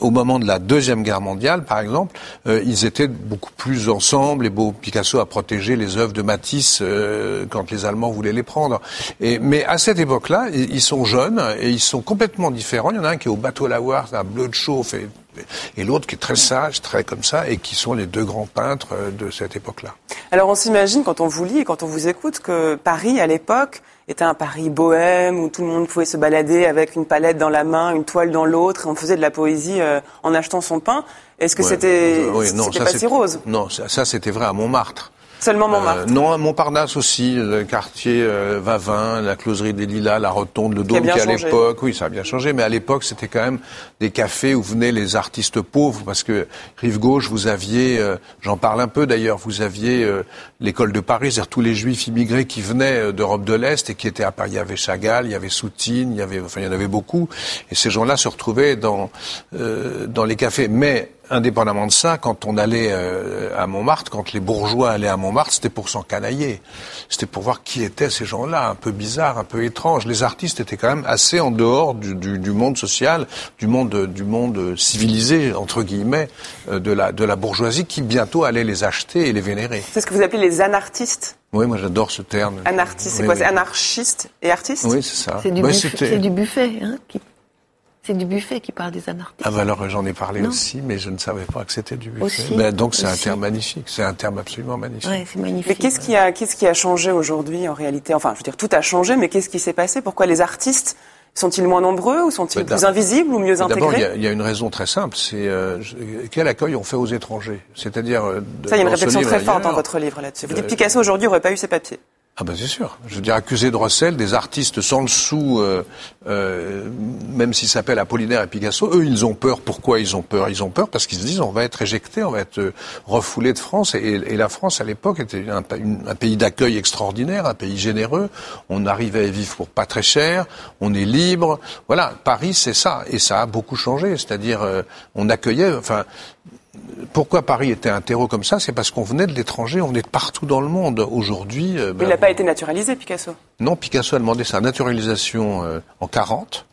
au moment de la deuxième guerre mondiale, par exemple, euh, ils étaient beaucoup plus ensemble. Et beau, Picasso a protégé les œuvres de Matisse euh, quand les Allemands voulaient les prendre. Et, mais à cette époque-là, ils sont jeunes et ils sont complètement différents. Il y en a un qui est au bateau lavoir, c'est un bleu de chauffe, et, et l'autre qui est très sage, très comme ça, et qui sont les deux grands peintres euh, de cette époque-là. Alors on s'imagine quand on vous lit et quand on vous écoute que Paris, à l'époque, était un Paris bohème où tout le monde pouvait se balader avec une palette dans la main, une toile dans l'autre, et on faisait de la poésie euh, en achetant son pain. Est-ce que ouais, c'était euh, oui, non, pas si rose? Non, ça, ça c'était vrai à Montmartre. Seulement Montmartre. Euh, non, à Montparnasse aussi, le quartier euh, Vavin, la closerie des Lilas, la Rotonde, le Dôme, qui, à l'époque, oui, ça a bien changé, mais à l'époque, c'était quand même des cafés où venaient les artistes pauvres, parce que rive gauche, vous aviez, euh, j'en parle un peu d'ailleurs, vous aviez euh, l'école de Paris, c'est-à-dire tous les Juifs immigrés qui venaient euh, d'Europe de l'Est et qui étaient à Paris. Il y avait Chagall, il y avait Soutine, il y avait, enfin, il y en avait beaucoup, et ces gens-là se retrouvaient dans euh, dans les cafés, mais indépendamment de ça, quand on allait euh, à Montmartre, quand les bourgeois allaient à Montmartre, c'était pour s'encanailler. C'était pour voir qui étaient ces gens-là, un peu bizarres, un peu étranges. Les artistes étaient quand même assez en dehors du, du, du monde social, du monde, du monde civilisé, entre guillemets, euh, de, la, de la bourgeoisie qui bientôt allait les acheter et les vénérer. C'est ce que vous appelez les anartistes oui, moi j'adore ce terme. Anartiste, c'est quoi? oui. C'est anarchiste et artiste Oui, c'est ça. C'est du, ouais, buffet, du buffet hein, qui... C'est du buffet qui parle des anarchistes. Ah ben alors j'en ai parlé non. aussi, mais je ne savais pas que c'était du buffet. Aussi, ben, donc c'est un terme magnifique, c'est un terme absolument magnifique. Ouais, c'est magnifique. Mais qu'est-ce qui a, qu'est-ce qui a changé aujourd'hui en réalité? Enfin, je veux dire, tout a changé, mais qu'est-ce qui s'est passé? Pourquoi les artistes sont-ils moins nombreux ou sont-ils Ben, plus invisibles ou mieux D'abord, il y, intégrés a- il y a une raison très simple, c'est euh, quel accueil on fait aux étrangers? C'est-à-dire euh, de- Ça, il y a une réflexion très forte dans votre livre là-dessus. Vous dites Picasso aujourd'hui n'aurait pas eu ses papiers. Ah ben c'est sûr. Je veux dire, accusé de recel, des artistes sans le sou, euh, euh, même s'ils s'appellent Apollinaire et Picasso, eux, ils ont peur. Pourquoi ils ont peur? Ils ont peur parce qu'ils se disent on va être éjecté, on va être euh, refoulé de France. Et, la France, à l'époque, était un, un pays d'accueil extraordinaire, un pays généreux. On arrivait à vivre pour pas très cher, on est libre. Voilà, Paris, c'est ça. Et ça a beaucoup changé. C'est-à-dire, euh, on accueillait... Enfin, pourquoi Paris était un terreau comme ça C'est parce qu'on venait de l'étranger, on venait de partout dans le monde. Aujourd'hui, euh, il n'a pas été naturalisé, Picasso. Non, Picasso a demandé sa naturalisation euh, en 40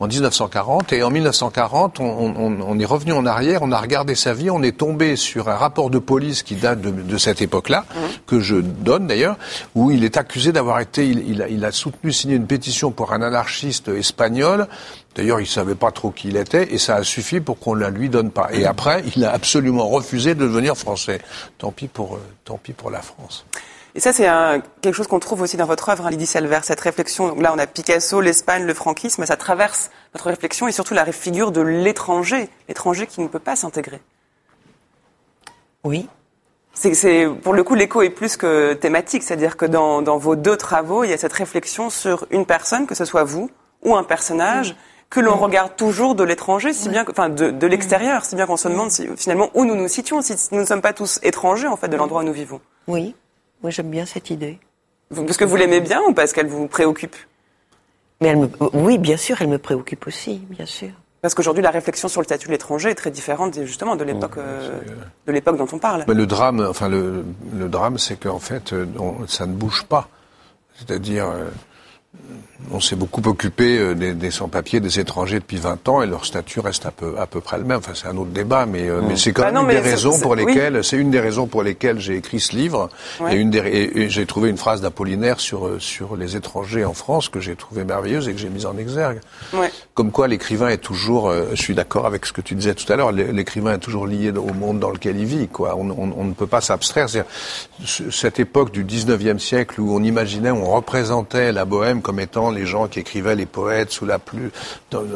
en 1940. Et en 1940, on, on, on, est revenu en arrière, on a regardé sa vie, on est tombé sur un rapport de police qui date de, de cette époque-là, mmh. que je donne d'ailleurs, où il est accusé d'avoir été, il, il, a, il, a, soutenu, signé une pétition pour un anarchiste espagnol. D'ailleurs, il savait pas trop qui il était, et ça a suffi pour qu'on la lui donne pas. Et après, il a absolument refusé de devenir français. Tant pis pour, euh, tant pis pour la France. Et ça, c'est quelque chose qu'on trouve aussi dans votre œuvre, hein, Lydie Salver, cette réflexion. Donc là, on a Picasso, l'Espagne, le franquisme, ça traverse votre réflexion et surtout la figure de l'étranger, l'étranger qui ne peut pas s'intégrer. Oui. C'est, pour le coup, l'écho est plus que thématique, c'est-à-dire que dans, dans, vos deux travaux, il y a cette réflexion sur une personne, que ce soit vous ou un personnage, que l'on regarde toujours de l'étranger, si bien, enfin de, de l'extérieur, si bien qu'on se demande si, finalement où nous nous situons, si nous ne sommes pas tous étrangers en fait de l'endroit où nous vivons. Oui. Moi, j'aime bien cette idée. Parce que vous l'aimez bien ou parce qu'elle vous préoccupe? Mais elle me, oui, bien sûr, elle me préoccupe aussi, bien sûr. Parce qu'aujourd'hui, la réflexion sur le statut de l'étranger est très différente, justement, de l'époque, euh, de l'époque dont on parle. Mais le drame, enfin, le, le drame, c'est qu'en fait, euh, ça ne bouge pas. C'est-à-dire, euh, on s'est beaucoup occupé euh, des, des sans-papiers, des étrangers depuis 20 ans et leur statut reste à peu, à peu près le même. Enfin, c'est un autre débat, mais, euh, mais mmh. c'est quand bah même une des raisons pour lesquelles, c'est une des raisons pour lesquelles j'ai écrit ce livre. Et, une des, et, j'ai trouvé une phrase d'Apollinaire sur, euh, sur les étrangers en France que j'ai trouvé merveilleuse et que j'ai mise en exergue. Ouais. Comme quoi l'écrivain est toujours, je suis d'accord avec ce que tu disais tout à l'heure, l'écrivain est toujours lié au monde dans lequel il vit. Quoi. On, on, on ne peut pas s'abstraire. Cette époque du 19e siècle où on imaginait, on représentait la bohème comme étant les gens qui écrivaient les poètes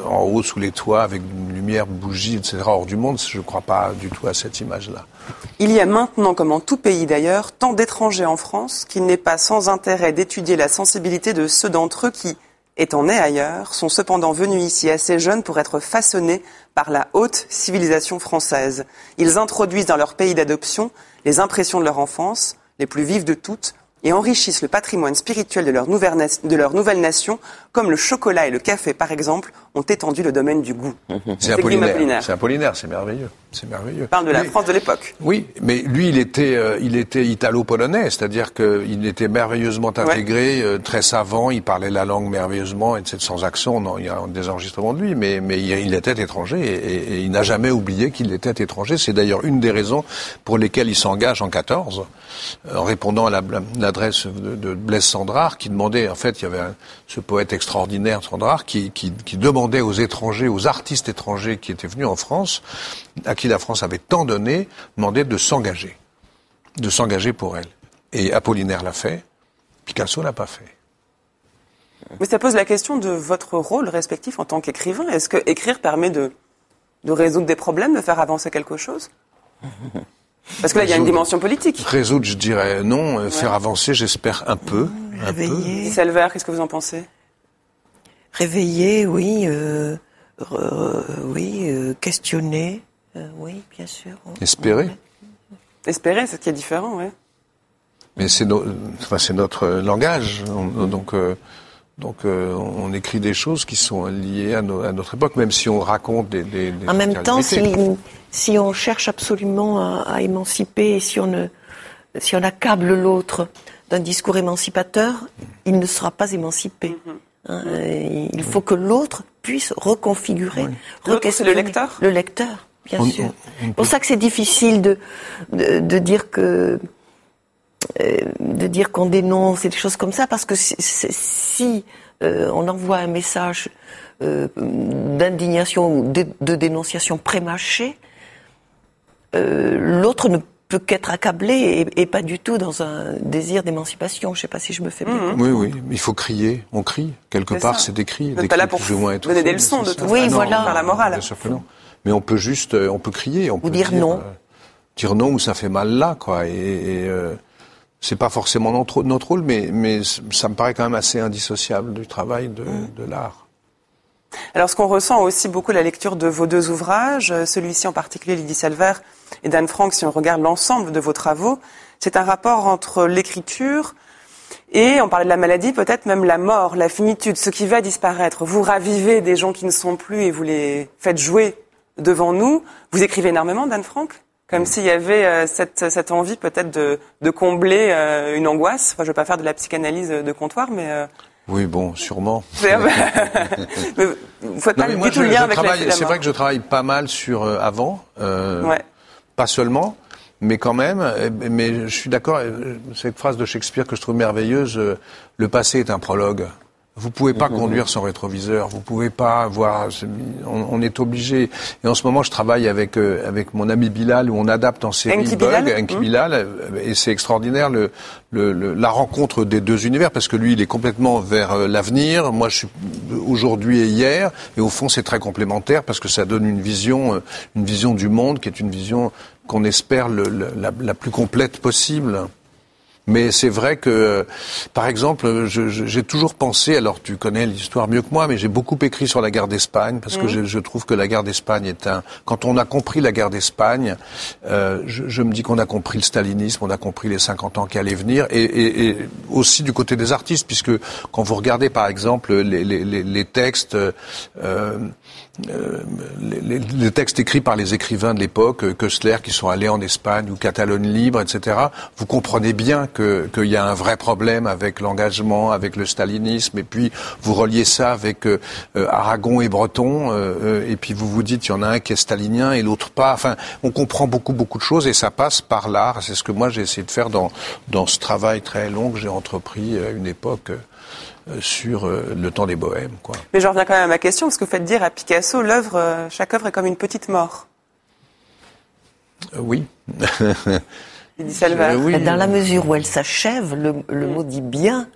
en haut sous les toits avec une lumière, bougie, etc. hors du monde. Je ne crois pas du tout à cette image-là. Il y a maintenant, comme en tout pays d'ailleurs, tant d'étrangers en France qu'il n'est pas sans intérêt d'étudier la sensibilité de ceux d'entre eux qui, étant nés ailleurs, sont cependant venus ici assez jeunes pour être façonnés par la haute civilisation française. Ils introduisent dans leur pays d'adoption les impressions de leur enfance, les plus vives de toutes, et enrichissent le patrimoine spirituel de leur, nouvelle, nation, comme le chocolat et le café, par exemple, ont étendu le domaine du goût. C'est Apollinaire. C'est Apollinaire, c'est merveilleux. C'est merveilleux. parle de la France de l'époque. Oui, mais lui, il était, euh, il était italo-polonais, c'est-à-dire qu'il était merveilleusement intégré, euh, très savant, il parlait la langue merveilleusement, et sans accent. Non, il y a des enregistrements de lui, mais, mais il, était étranger et, et il n'a jamais oublié qu'il était étranger. C'est d'ailleurs une des raisons pour lesquelles il s'engage en 14, en répondant à l'adresse de, de, Blaise Sandrard, qui demandait, en fait, il y avait un, ce poète extraordinaire, Sandrard, qui, qui, qui demandait aux étrangers, aux artistes étrangers qui étaient venus en France, à qui la France avait tant donné, demandait de s'engager, de s'engager pour elle. Et Apollinaire l'a fait, Picasso l'a pas fait. Mais ça pose la question de votre rôle respectif en tant qu'écrivain. Est-ce que écrire permet de, de résoudre des problèmes, de faire avancer quelque chose? Parce que là, il y a une dimension politique. Résoudre, je dirais non. Euh, faire avancer, j'espère un peu. Réveiller. Salver, qu'est-ce que vous en pensez? Réveiller, oui. Euh, oui, euh, questionner. Euh, oui, bien sûr. Espérer. Espérer, c'est ce qui est différent, oui. Mais c'est enfin, notre langage. donc, euh, donc euh, on écrit des choses qui sont liées à, notre époque, même si on raconte des. des, en même temps, si, si, on cherche absolument à, émanciper, si on, ne, si on accable l'autre d'un discours émancipateur, il ne sera pas émancipé. Mm-hmm. Hein, il faut que l'autre puisse reconfigurer. Oui. C'est le lecteur? Le lecteur bien sûr. C'est pour ça que c'est difficile de, de, dire que euh, de dire qu'on dénonce et des choses comme ça, parce que si, euh, on envoie un message euh, d'indignation ou de, dénonciation prémâchée, l'autre ne peut qu'être accablé et, pas du tout dans un désir d'émancipation. Je ne sais pas si je me fais bien. Mmh. Oui, oui, il faut crier. On crie. Quelque part, c'est écrit. Vous n'êtes pas là pour donner des leçons de tout Oui, voilà. Faire la morale. Bien sûr que non mais on peut juste, euh, on peut crier, on peut dire, non, euh, dire non ou ça fait mal là, quoi. Et, et euh, c'est pas forcément notre, notre rôle, mais, mais ça me paraît quand même assez indissociable du travail de, mm. de l'art. Alors, ce qu'on ressent aussi beaucoup la lecture de vos deux ouvrages, celui-ci en particulier, Lydie Salver et Dan Frank, si on regarde l'ensemble de vos travaux, c'est un rapport entre l'écriture et, on parlait de la maladie, peut-être même la mort, la finitude, ce qui va disparaître. Vous ravivez des gens qui ne sont plus et vous les faites jouer devant nous. Vous écrivez énormément, Dan Frank comme s'il y avait euh, cette, cette, envie peut-être de, de, combler euh, une angoisse. Enfin, je ne veux pas faire de la psychanalyse de comptoir, mais... Euh, oui, bon, sûrement. [LAUGHS] [LAUGHS] mais vous faites pas du tout lien avec la C'est vrai que je travaille pas mal sur avant, ouais. Pas seulement, mais quand même. Mais je suis d'accord, cette phrase de Shakespeare que je trouve merveilleuse, le passé est un prologue. Vous pouvez pas conduire sans rétroviseur. Vous pouvez pas voir. On, est obligé. Et en ce moment, je travaille avec euh, avec mon ami Bilal où on adapte en série Enki Bug, Bilal, Enki Bilal, euh, et c'est extraordinaire le, le, la rencontre des deux univers parce que lui, il est complètement vers euh, l'avenir. Moi, je suis aujourd'hui et hier. Et au fond, c'est très complémentaire parce que ça donne une vision, une vision du monde qui est une vision qu'on espère le, la, la plus complète possible. Mais c'est vrai que, par exemple, j'ai toujours pensé, alors tu connais l'histoire mieux que moi, mais j'ai beaucoup écrit sur la guerre d'Espagne, parce que mmh. je, trouve que la guerre d'Espagne est un... Quand on a compris la guerre d'Espagne, euh, je, me dis qu'on a compris le stalinisme, on a compris les 50 ans qui allaient venir, et, aussi du côté des artistes, puisque quand vous regardez, par exemple, les, textes... Euh, euh, les, les, textes écrits par les écrivains de l'époque, euh, Köstler, qui sont allés en Espagne ou Catalogne libre, etc., vous comprenez bien qu'il y a un vrai problème avec l'engagement, avec le stalinisme, et puis vous reliez ça avec euh, Aragon et Breton, et puis vous vous dites, il y en a un qui est stalinien et l'autre pas. Enfin, on comprend beaucoup, beaucoup de choses, et ça passe par l'art. C'est ce que moi j'ai essayé de faire dans, dans ce travail très long que j'ai entrepris à une époque euh, sur euh, le temps des bohèmes. Quoi. Mais je reviens quand même à ma question, parce que vous faites dire à Picasso, l'œuvre, euh, chaque œuvre est comme une petite mort. oui. Il dit Salva. Oui. Dans la mesure où elle s'achève, le, mm. mot dit bien,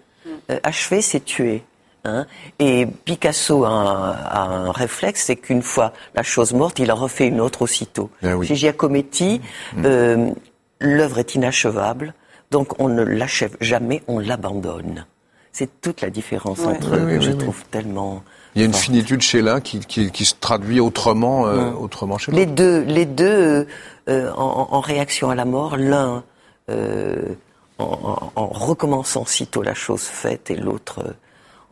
achever, c'est tuer. Hein. Et Picasso a un, réflexe, c'est qu'une fois la chose morte, il en refait une autre aussitôt. Ah Chez Giacometti, mm. l'œuvre est inachevable, donc on ne l'achève jamais, on l'abandonne. C'est toute la différence entre eux que je trouve tellement. Il y a une finitude chez l'un qui, qui, qui, se traduit autrement, euh, autrement chez l'autre. Les deux, les deux euh, en, en, réaction à la mort, l'un euh, en, en, recommençant sitôt la chose faite et l'autre euh,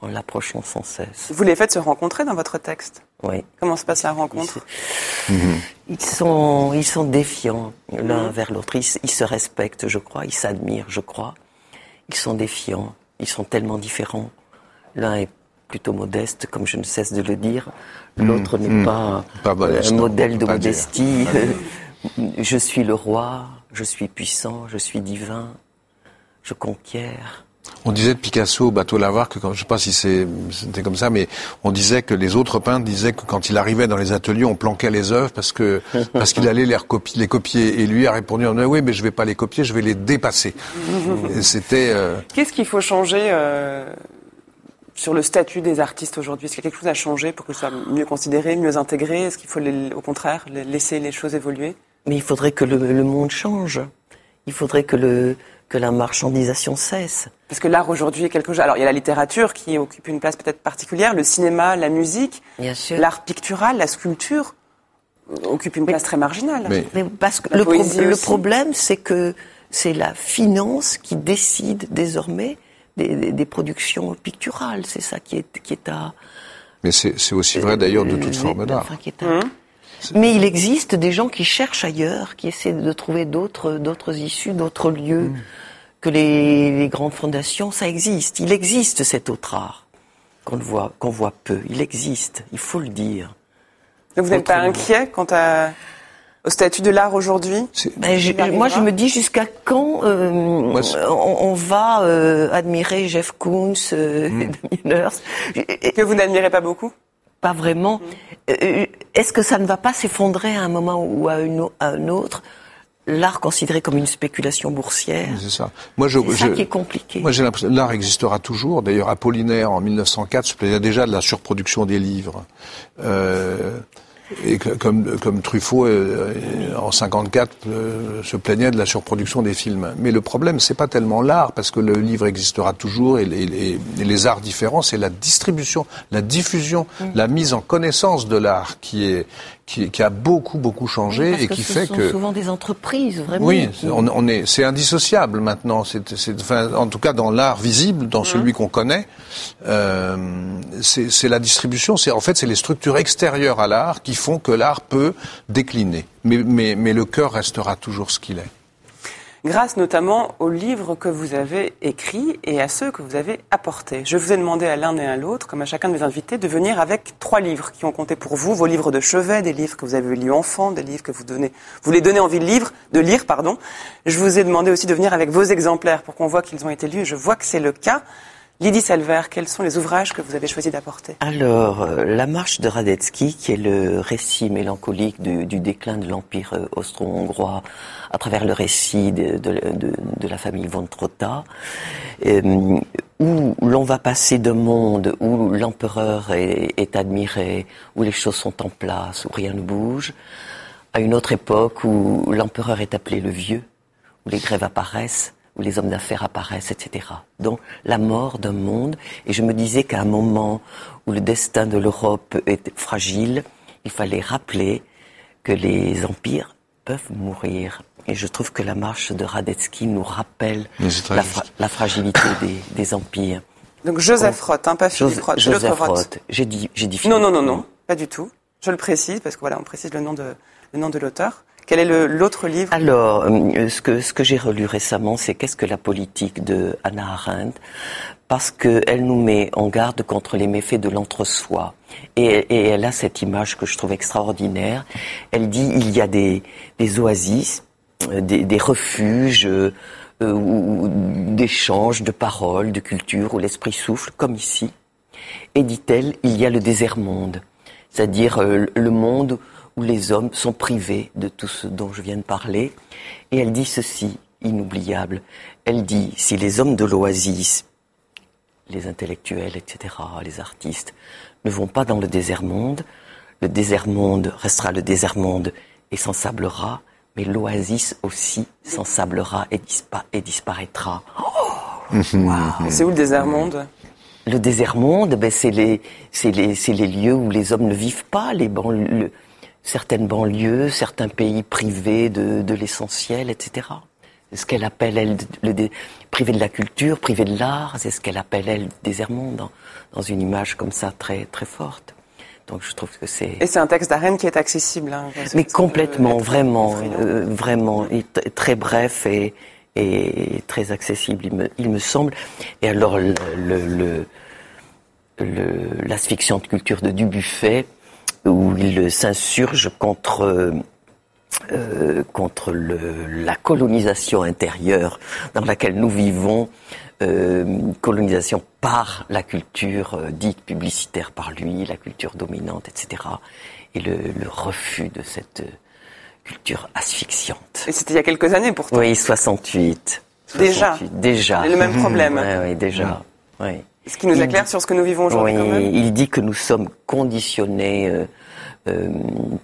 en l'approchant sans cesse. Vous les faites se rencontrer dans votre texte? Oui. Comment se passe la rencontre? Ils, sont, ils sont défiants l'un mhm. vers l'autre. Ils, ils se respectent, je crois. Ils s'admirent, je crois. Ils sont défiants. Ils sont tellement différents. L'un est plutôt modeste, comme je ne cesse de le dire. L'autre n'est hmm. pas, un modèle de modestie. [LAUGHS] je suis le roi, je suis puissant, je suis divin, je conquiers. On disait de Picasso au bateau Lavoir que quand, je sais pas si c'était comme ça, mais on disait que les autres peintres disaient que quand il arrivait dans les ateliers, on planquait les œuvres parce que [LAUGHS] parce qu'il allait les, les copier. Et lui a répondu oui, mais je vais pas les copier, je vais les dépasser. [LAUGHS] C'était. Euh, Qu'est-ce qu'il faut changer euh, sur le statut des artistes aujourd'hui? Est-ce qu'il y a quelque chose à changer pour que ce soit mieux considéré, mieux intégré? Est-ce qu'il faut, au contraire, laisser les choses évoluer? Mais il faudrait que le, le monde change. Il faudrait que le que la marchandisation cesse. Parce que l'art aujourd'hui est quelque chose. Alors il y a la littérature qui occupe une place peut-être particulière, le cinéma, la musique, l'art pictural, la sculpture occupe une place très marginale. Mais, parce que le, le, problème, c'est que c'est la finance qui décide désormais des, des, productions picturales. C'est ça qui est, qui est à. Mais c'est aussi vrai d'ailleurs de toute forme d'art. Mais il existe des gens qui cherchent ailleurs, qui essaient de trouver d'autres, d'autres issues, d'autres lieux mm. que les, grandes fondations. Ça existe. Il existe cet autre art qu'on voit, qu'on voit peu. Il existe. Il faut le dire. vous n'êtes pas inquiet quant à, au statut de l'art aujourd'hui? Ben, Moi, je me dis jusqu'à quand euh, on, va euh, admirer Jeff Koons, euh, mm. [LAUGHS] Que vous n'admirez pas beaucoup? Pas vraiment. Mm. Euh, est-ce que ça ne va pas s'effondrer à un moment ou à, un autre L'art considéré comme une spéculation boursière? C'est ça. Moi, je, ça qui est compliqué. Moi, j'ai l'impression l'art existera toujours. D'ailleurs, Apollinaire en 1904 se plaignait déjà de la surproduction des livres. Euh, et comme, comme Truffaut, euh, en 54, euh, se plaignait de la surproduction des films. Mais le problème, c'est pas tellement l'art, parce que le livre existera toujours, et, les arts différents, c'est la distribution, la diffusion, mm. la mise en connaissance de l'art qui est qui, a beaucoup beaucoup changé et qui fait que souvent des entreprises vraiment. Oui, on, est c'est indissociable maintenant. C'est, enfin, en tout cas dans l'art visible, dans celui qu'on connaît, euh, c'est, la distribution. C'est en fait c'est les structures extérieures à l'art qui font que l'art peut décliner. Mais, mais, mais le cœur restera toujours ce qu'il est grâce notamment aux livres que vous avez écrits et à ceux que vous avez apportés. Je vous ai demandé à l'un et à l'autre, comme à chacun de mes invités, de venir avec trois livres qui ont compté pour vous, vos livres de chevet, des livres que vous avez lus enfant, des livres que vous donnez, vous les donnez envie de lire, de lire, pardon. Je vous ai demandé aussi de venir avec vos exemplaires pour qu'on voit qu'ils ont été lus. Je vois que c'est le cas. Lydie Salver, quels sont les ouvrages que vous avez choisi d'apporter? Alors, euh, La marche de Radetzky, qui est le récit mélancolique du, déclin de l'Empire euh, austro-hongrois à travers le récit de, la famille von Trotta, euh, où l'on va passer d'un monde où l'empereur est, est admiré, où les choses sont en place, où rien ne bouge, à une autre époque où l'empereur est appelé le vieux, où les grèves apparaissent, où les hommes d'affaires apparaissent, etc. Donc la mort d'un monde. Et je me disais qu'à un moment où le destin de l'Europe est fragile, il fallait rappeler que les empires peuvent mourir. Et je trouve que la marche de Radetzky nous rappelle la, fragilité [COUGHS] des, empires. Donc Joseph Roth, hein, pas Philippe Roth. Joseph Roth. J'ai dit, j'ai dit Non, non, non, non, pas du tout. Je le précise parce que voilà, on précise le nom de, le nom de l'auteur. Quel est l'autre livre? Alors, euh, ce que, j'ai relu récemment, c'est Qu'est-ce que la politique de Hannah Arendt? Parce qu'elle nous met en garde contre les méfaits de l'entre-soi. Et, elle a cette image que je trouve extraordinaire. Elle dit il y a des, oasis, euh, des, refuges, euh, d'échanges, de paroles, de culture, où l'esprit souffle, comme ici. Et dit-elle, il y a le désert monde, c'est-à-dire le monde où les hommes sont privés de tout ce dont je viens de parler. Et elle dit ceci, inoubliable. Elle dit, si les hommes de l'oasis, les intellectuels, etc., les artistes, ne vont pas dans le désert monde, le désert monde restera le désert monde et s'ensablera, mais l'oasis aussi s'ensablera et, et, disparaîtra. [LAUGHS] Oh, C'est où le désert monde? Le désert monde, ben c'est les, les, les, lieux où les hommes ne vivent pas, les, banlieues certaines banlieues, certains pays privés de, de l'essentiel, etc. C'est ce qu'elle appelle, elle, le privé de la culture, privé de l'art, c'est ce qu'elle appelle, elle, désert monde, dans, une image comme ça très, très forte? Donc je trouve que c'est... Et c'est un texte d'Arène qui est accessible. Hein, Mais complètement, vraiment, euh, vraiment, très bref et, et très accessible, il me, il me semble. Et alors, le, le, le, l'asphyxiante culture de Dubuffet, où il s'insurge contre euh, contre le, la colonisation intérieure dans laquelle nous vivons, euh, colonisation par la culture euh, dite publicitaire par lui, la culture dominante, etc. Et le, le refus de cette culture asphyxiante. Et c'était il y a quelques années pourtant. Oui, 68. Déjà. Déjà. Le même problème. Oui, oui déjà. Oui. Ce qui nous éclaire sur ce que nous vivons aujourd'hui. Oui, il dit que nous sommes conditionnés euh, euh,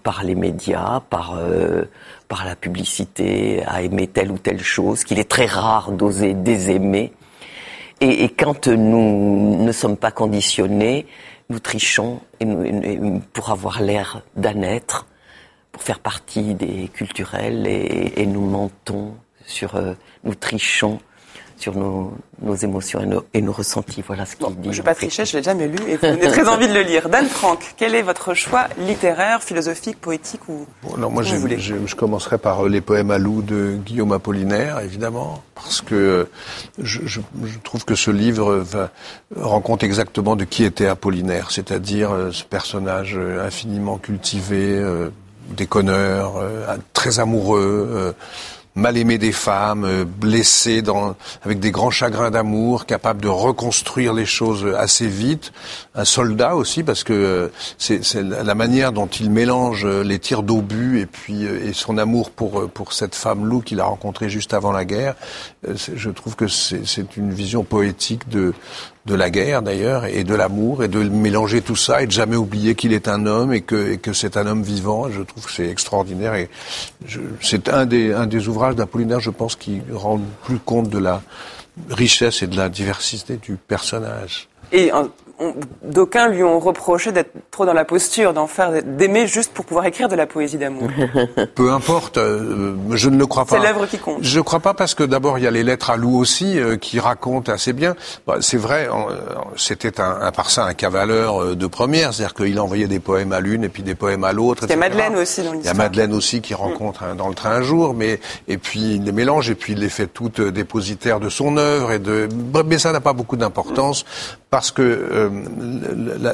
par les médias, par euh, par la publicité, à aimer telle ou telle chose, qu'il est très rare d'oser désaimer. Et, et, quand nous ne sommes pas conditionnés, nous trichons et nous, pour avoir l'air d'un être, pour faire partie des culturels, et, et nous mentons sur, nous trichons sur nos, nos émotions et nos, et nos, ressentis. Voilà ce qu'il dit. Je ne vais pas tricher, je l'ai jamais lu et vous avez très envie de le lire. Dan Franck, quel est votre choix littéraire, philosophique, poétique ou bon, moi, je, je, je, commencerai par euh, les poèmes à loup de Guillaume Apollinaire, évidemment, parce que euh, je, je trouve que ce livre va, rend compte exactement de qui était Apollinaire, c'est-à-dire euh, ce personnage infiniment cultivé, déconneur, très amoureux mal aimé des femmes, euh, blessé dans, avec des grands chagrins d'amour, capable de reconstruire les choses assez vite. Un soldat aussi, parce que euh, c'est la manière dont il mélange euh, les tirs d'obus et puis et son amour pour pour cette femme loup qu'il a rencontrée juste avant la guerre. Je trouve que c'est une vision poétique de de la guerre d'ailleurs et de l'amour et de mélanger tout ça et de jamais oublier qu'il est un homme et que, et que c'est un homme vivant. Je trouve que c'est extraordinaire et c'est un des, un des ouvrages d'Apollinaire, je pense, qui rend plus compte de la richesse et de la diversité du personnage. D'aucuns lui ont reproché d'être trop dans la posture, d'en faire, d'aimer juste pour pouvoir écrire de la poésie d'amour. [LAUGHS] Peu importe, euh, je ne le crois pas. C'est l'œuvre qui compte. Je ne crois pas parce que d'abord il y a les lettres à Lou aussi euh, qui racontent assez bien. Bah, c'est vrai, c'était un, un parsin, un cavaleur euh, de première, c'est-à-dire qu'il envoyait des poèmes à l'une et puis des poèmes à l'autre. Il y a Madeleine aussi dans l'histoire. Il y a Madeleine aussi qui rencontre dans le train un jour, mais et puis il les mélange et puis il les fait toutes dépositaires de son œuvre et de. Mais ça n'a pas beaucoup d'importance parce que euh,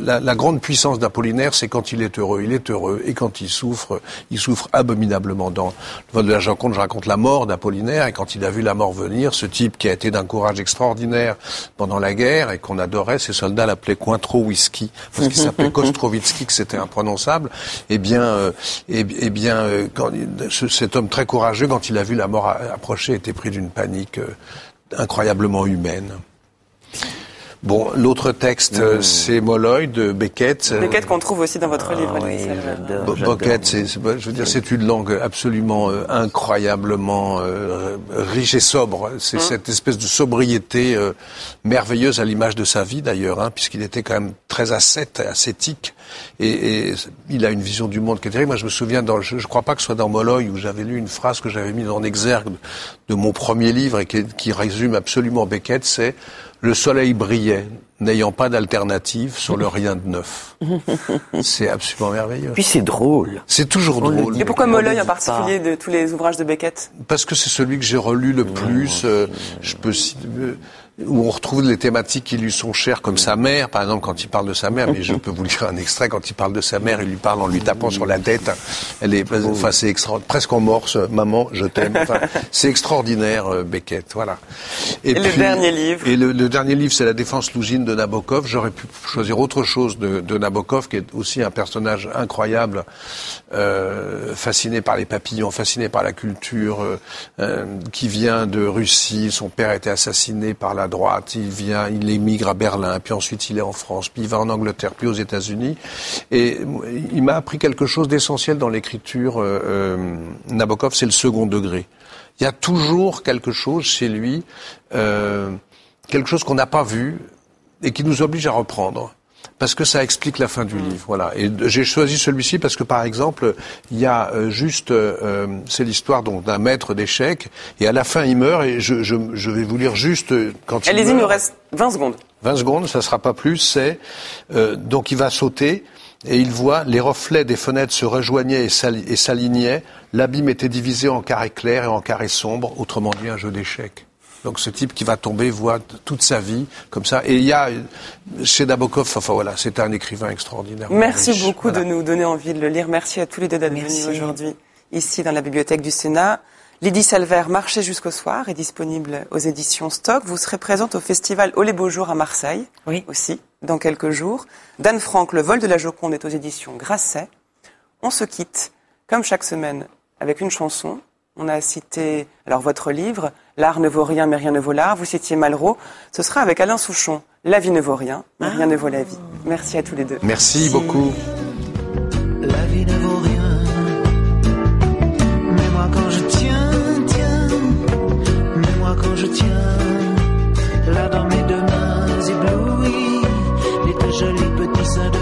la, la, grande puissance d'Apollinaire, c'est quand il est heureux, il est heureux, et quand il souffre, il souffre abominablement. Dans le vol de la Joconde, je raconte la mort d'Apollinaire, et quand il a vu la mort venir, ce type qui a été d'un courage extraordinaire pendant la guerre et qu'on adorait, ses soldats l'appelaient Cointreau Whisky, parce qu'il s'appelait [LAUGHS] Kostrovitsky, que c'était imprononçable. Eh bien, euh, eh, eh, bien, euh, quand, cet homme très courageux, quand il a vu la mort approcher, était pris d'une panique incroyablement humaine. Bon, l'autre texte, euh, mmh. c'est Molloy de Beckett. Beckett qu'on trouve aussi dans votre livre. Ah oui, Beckett, c'est, je veux dire, c'est une langue absolument euh, incroyablement euh, riche et sobre. C'est mmh. cette espèce de sobriété merveilleuse à l'image de sa vie d'ailleurs, hein, puisqu'il était quand même très ascète, ascétique, et, et, il a une vision du monde qui est terrible. Moi, je me souviens, dans, je ne crois pas que ce soit dans Molloy où j'avais lu une phrase que j'avais mise en exergue de mon premier livre et qui, qui résume absolument Beckett, c'est le soleil brillait, n'ayant pas d'alternative sur le rien de neuf. [LAUGHS] c'est absolument merveilleux. Puis c'est drôle. C'est toujours drôle. Et pourquoi Molloy en particulier de tous les ouvrages de Beckett? Parce que c'est celui que j'ai relu le plus. Euh, je peux euh, où on retrouve les thématiques qui lui sont chères, comme sa mère, par exemple, quand il parle de sa mère, mais je peux vous lire un extrait, quand il parle de sa mère, il lui parle en lui tapant sur la tête. Elle est, enfin, c'est extra, presque en morse, maman, je t'aime. Enfin, c'est extraordinaire, euh, Beckett, voilà. Et, puis, le dernier livre? Et le, dernier livre, c'est La défense lougine de Nabokov. J'aurais pu choisir autre chose de, de, Nabokov, qui est aussi un personnage incroyable, euh, fasciné par les papillons, fasciné par la culture, euh, euh qui vient de Russie. Son père a été assassiné par la droite, il vient, il émigre à Berlin, puis ensuite il est en France, puis il va en Angleterre, puis aux États-Unis. Et il m'a appris quelque chose d'essentiel dans l'écriture. Euh, euh, Nabokov, c'est le second degré. Il y a toujours quelque chose chez lui, euh, quelque chose qu'on n'a pas vu et qui nous oblige à reprendre parce que ça explique la fin du mm. livre. Voilà. Et j'ai choisi celui-ci parce que, par exemple, il y a euh, juste, euh, euh, c'est l'histoire donc d'un maître d'échecs, et à la fin il meurt, et je, je, je vais vous lire juste quand il Allez-y, il nous reste 20 secondes. 20 secondes, ça sera pas plus. C'est donc il va sauter. Et il voit les reflets des fenêtres se rejoignaient et s'alignaient. L'abîme était divisé en carrés clairs et en carrés sombres, autrement dit un jeu d'échecs. Donc ce type qui va tomber voit toute sa vie comme ça. Et il y a chez Nabokov, enfin voilà, c'est un écrivain extraordinaire. Merci beaucoup de nous donner envie de le lire. Merci à tous les deux d'être venus aujourd'hui ici dans la bibliothèque du Sénat. Lydie Salver, Marché jusqu'au soir, est disponible aux éditions Stock. Vous serez présente au festival Au les Beaux Jours à Marseille oui. aussi, dans quelques jours. Dan Franck, Le vol de la Joconde est aux éditions Grasset. On se quitte, comme chaque semaine, avec une chanson. On a cité alors votre livre, L'art ne vaut rien mais rien ne vaut l'art. Vous citiez Malraux. Ce sera avec Alain Souchon. La vie ne vaut rien, mais rien ne vaut la vie. Merci à tous les deux. Merci beaucoup. La vie ne vaut rien. Mais moi quand je tiens, tiens. Mais moi quand je tiens. Là dans mes deux mains éblouies. Les deux jolis petits seins de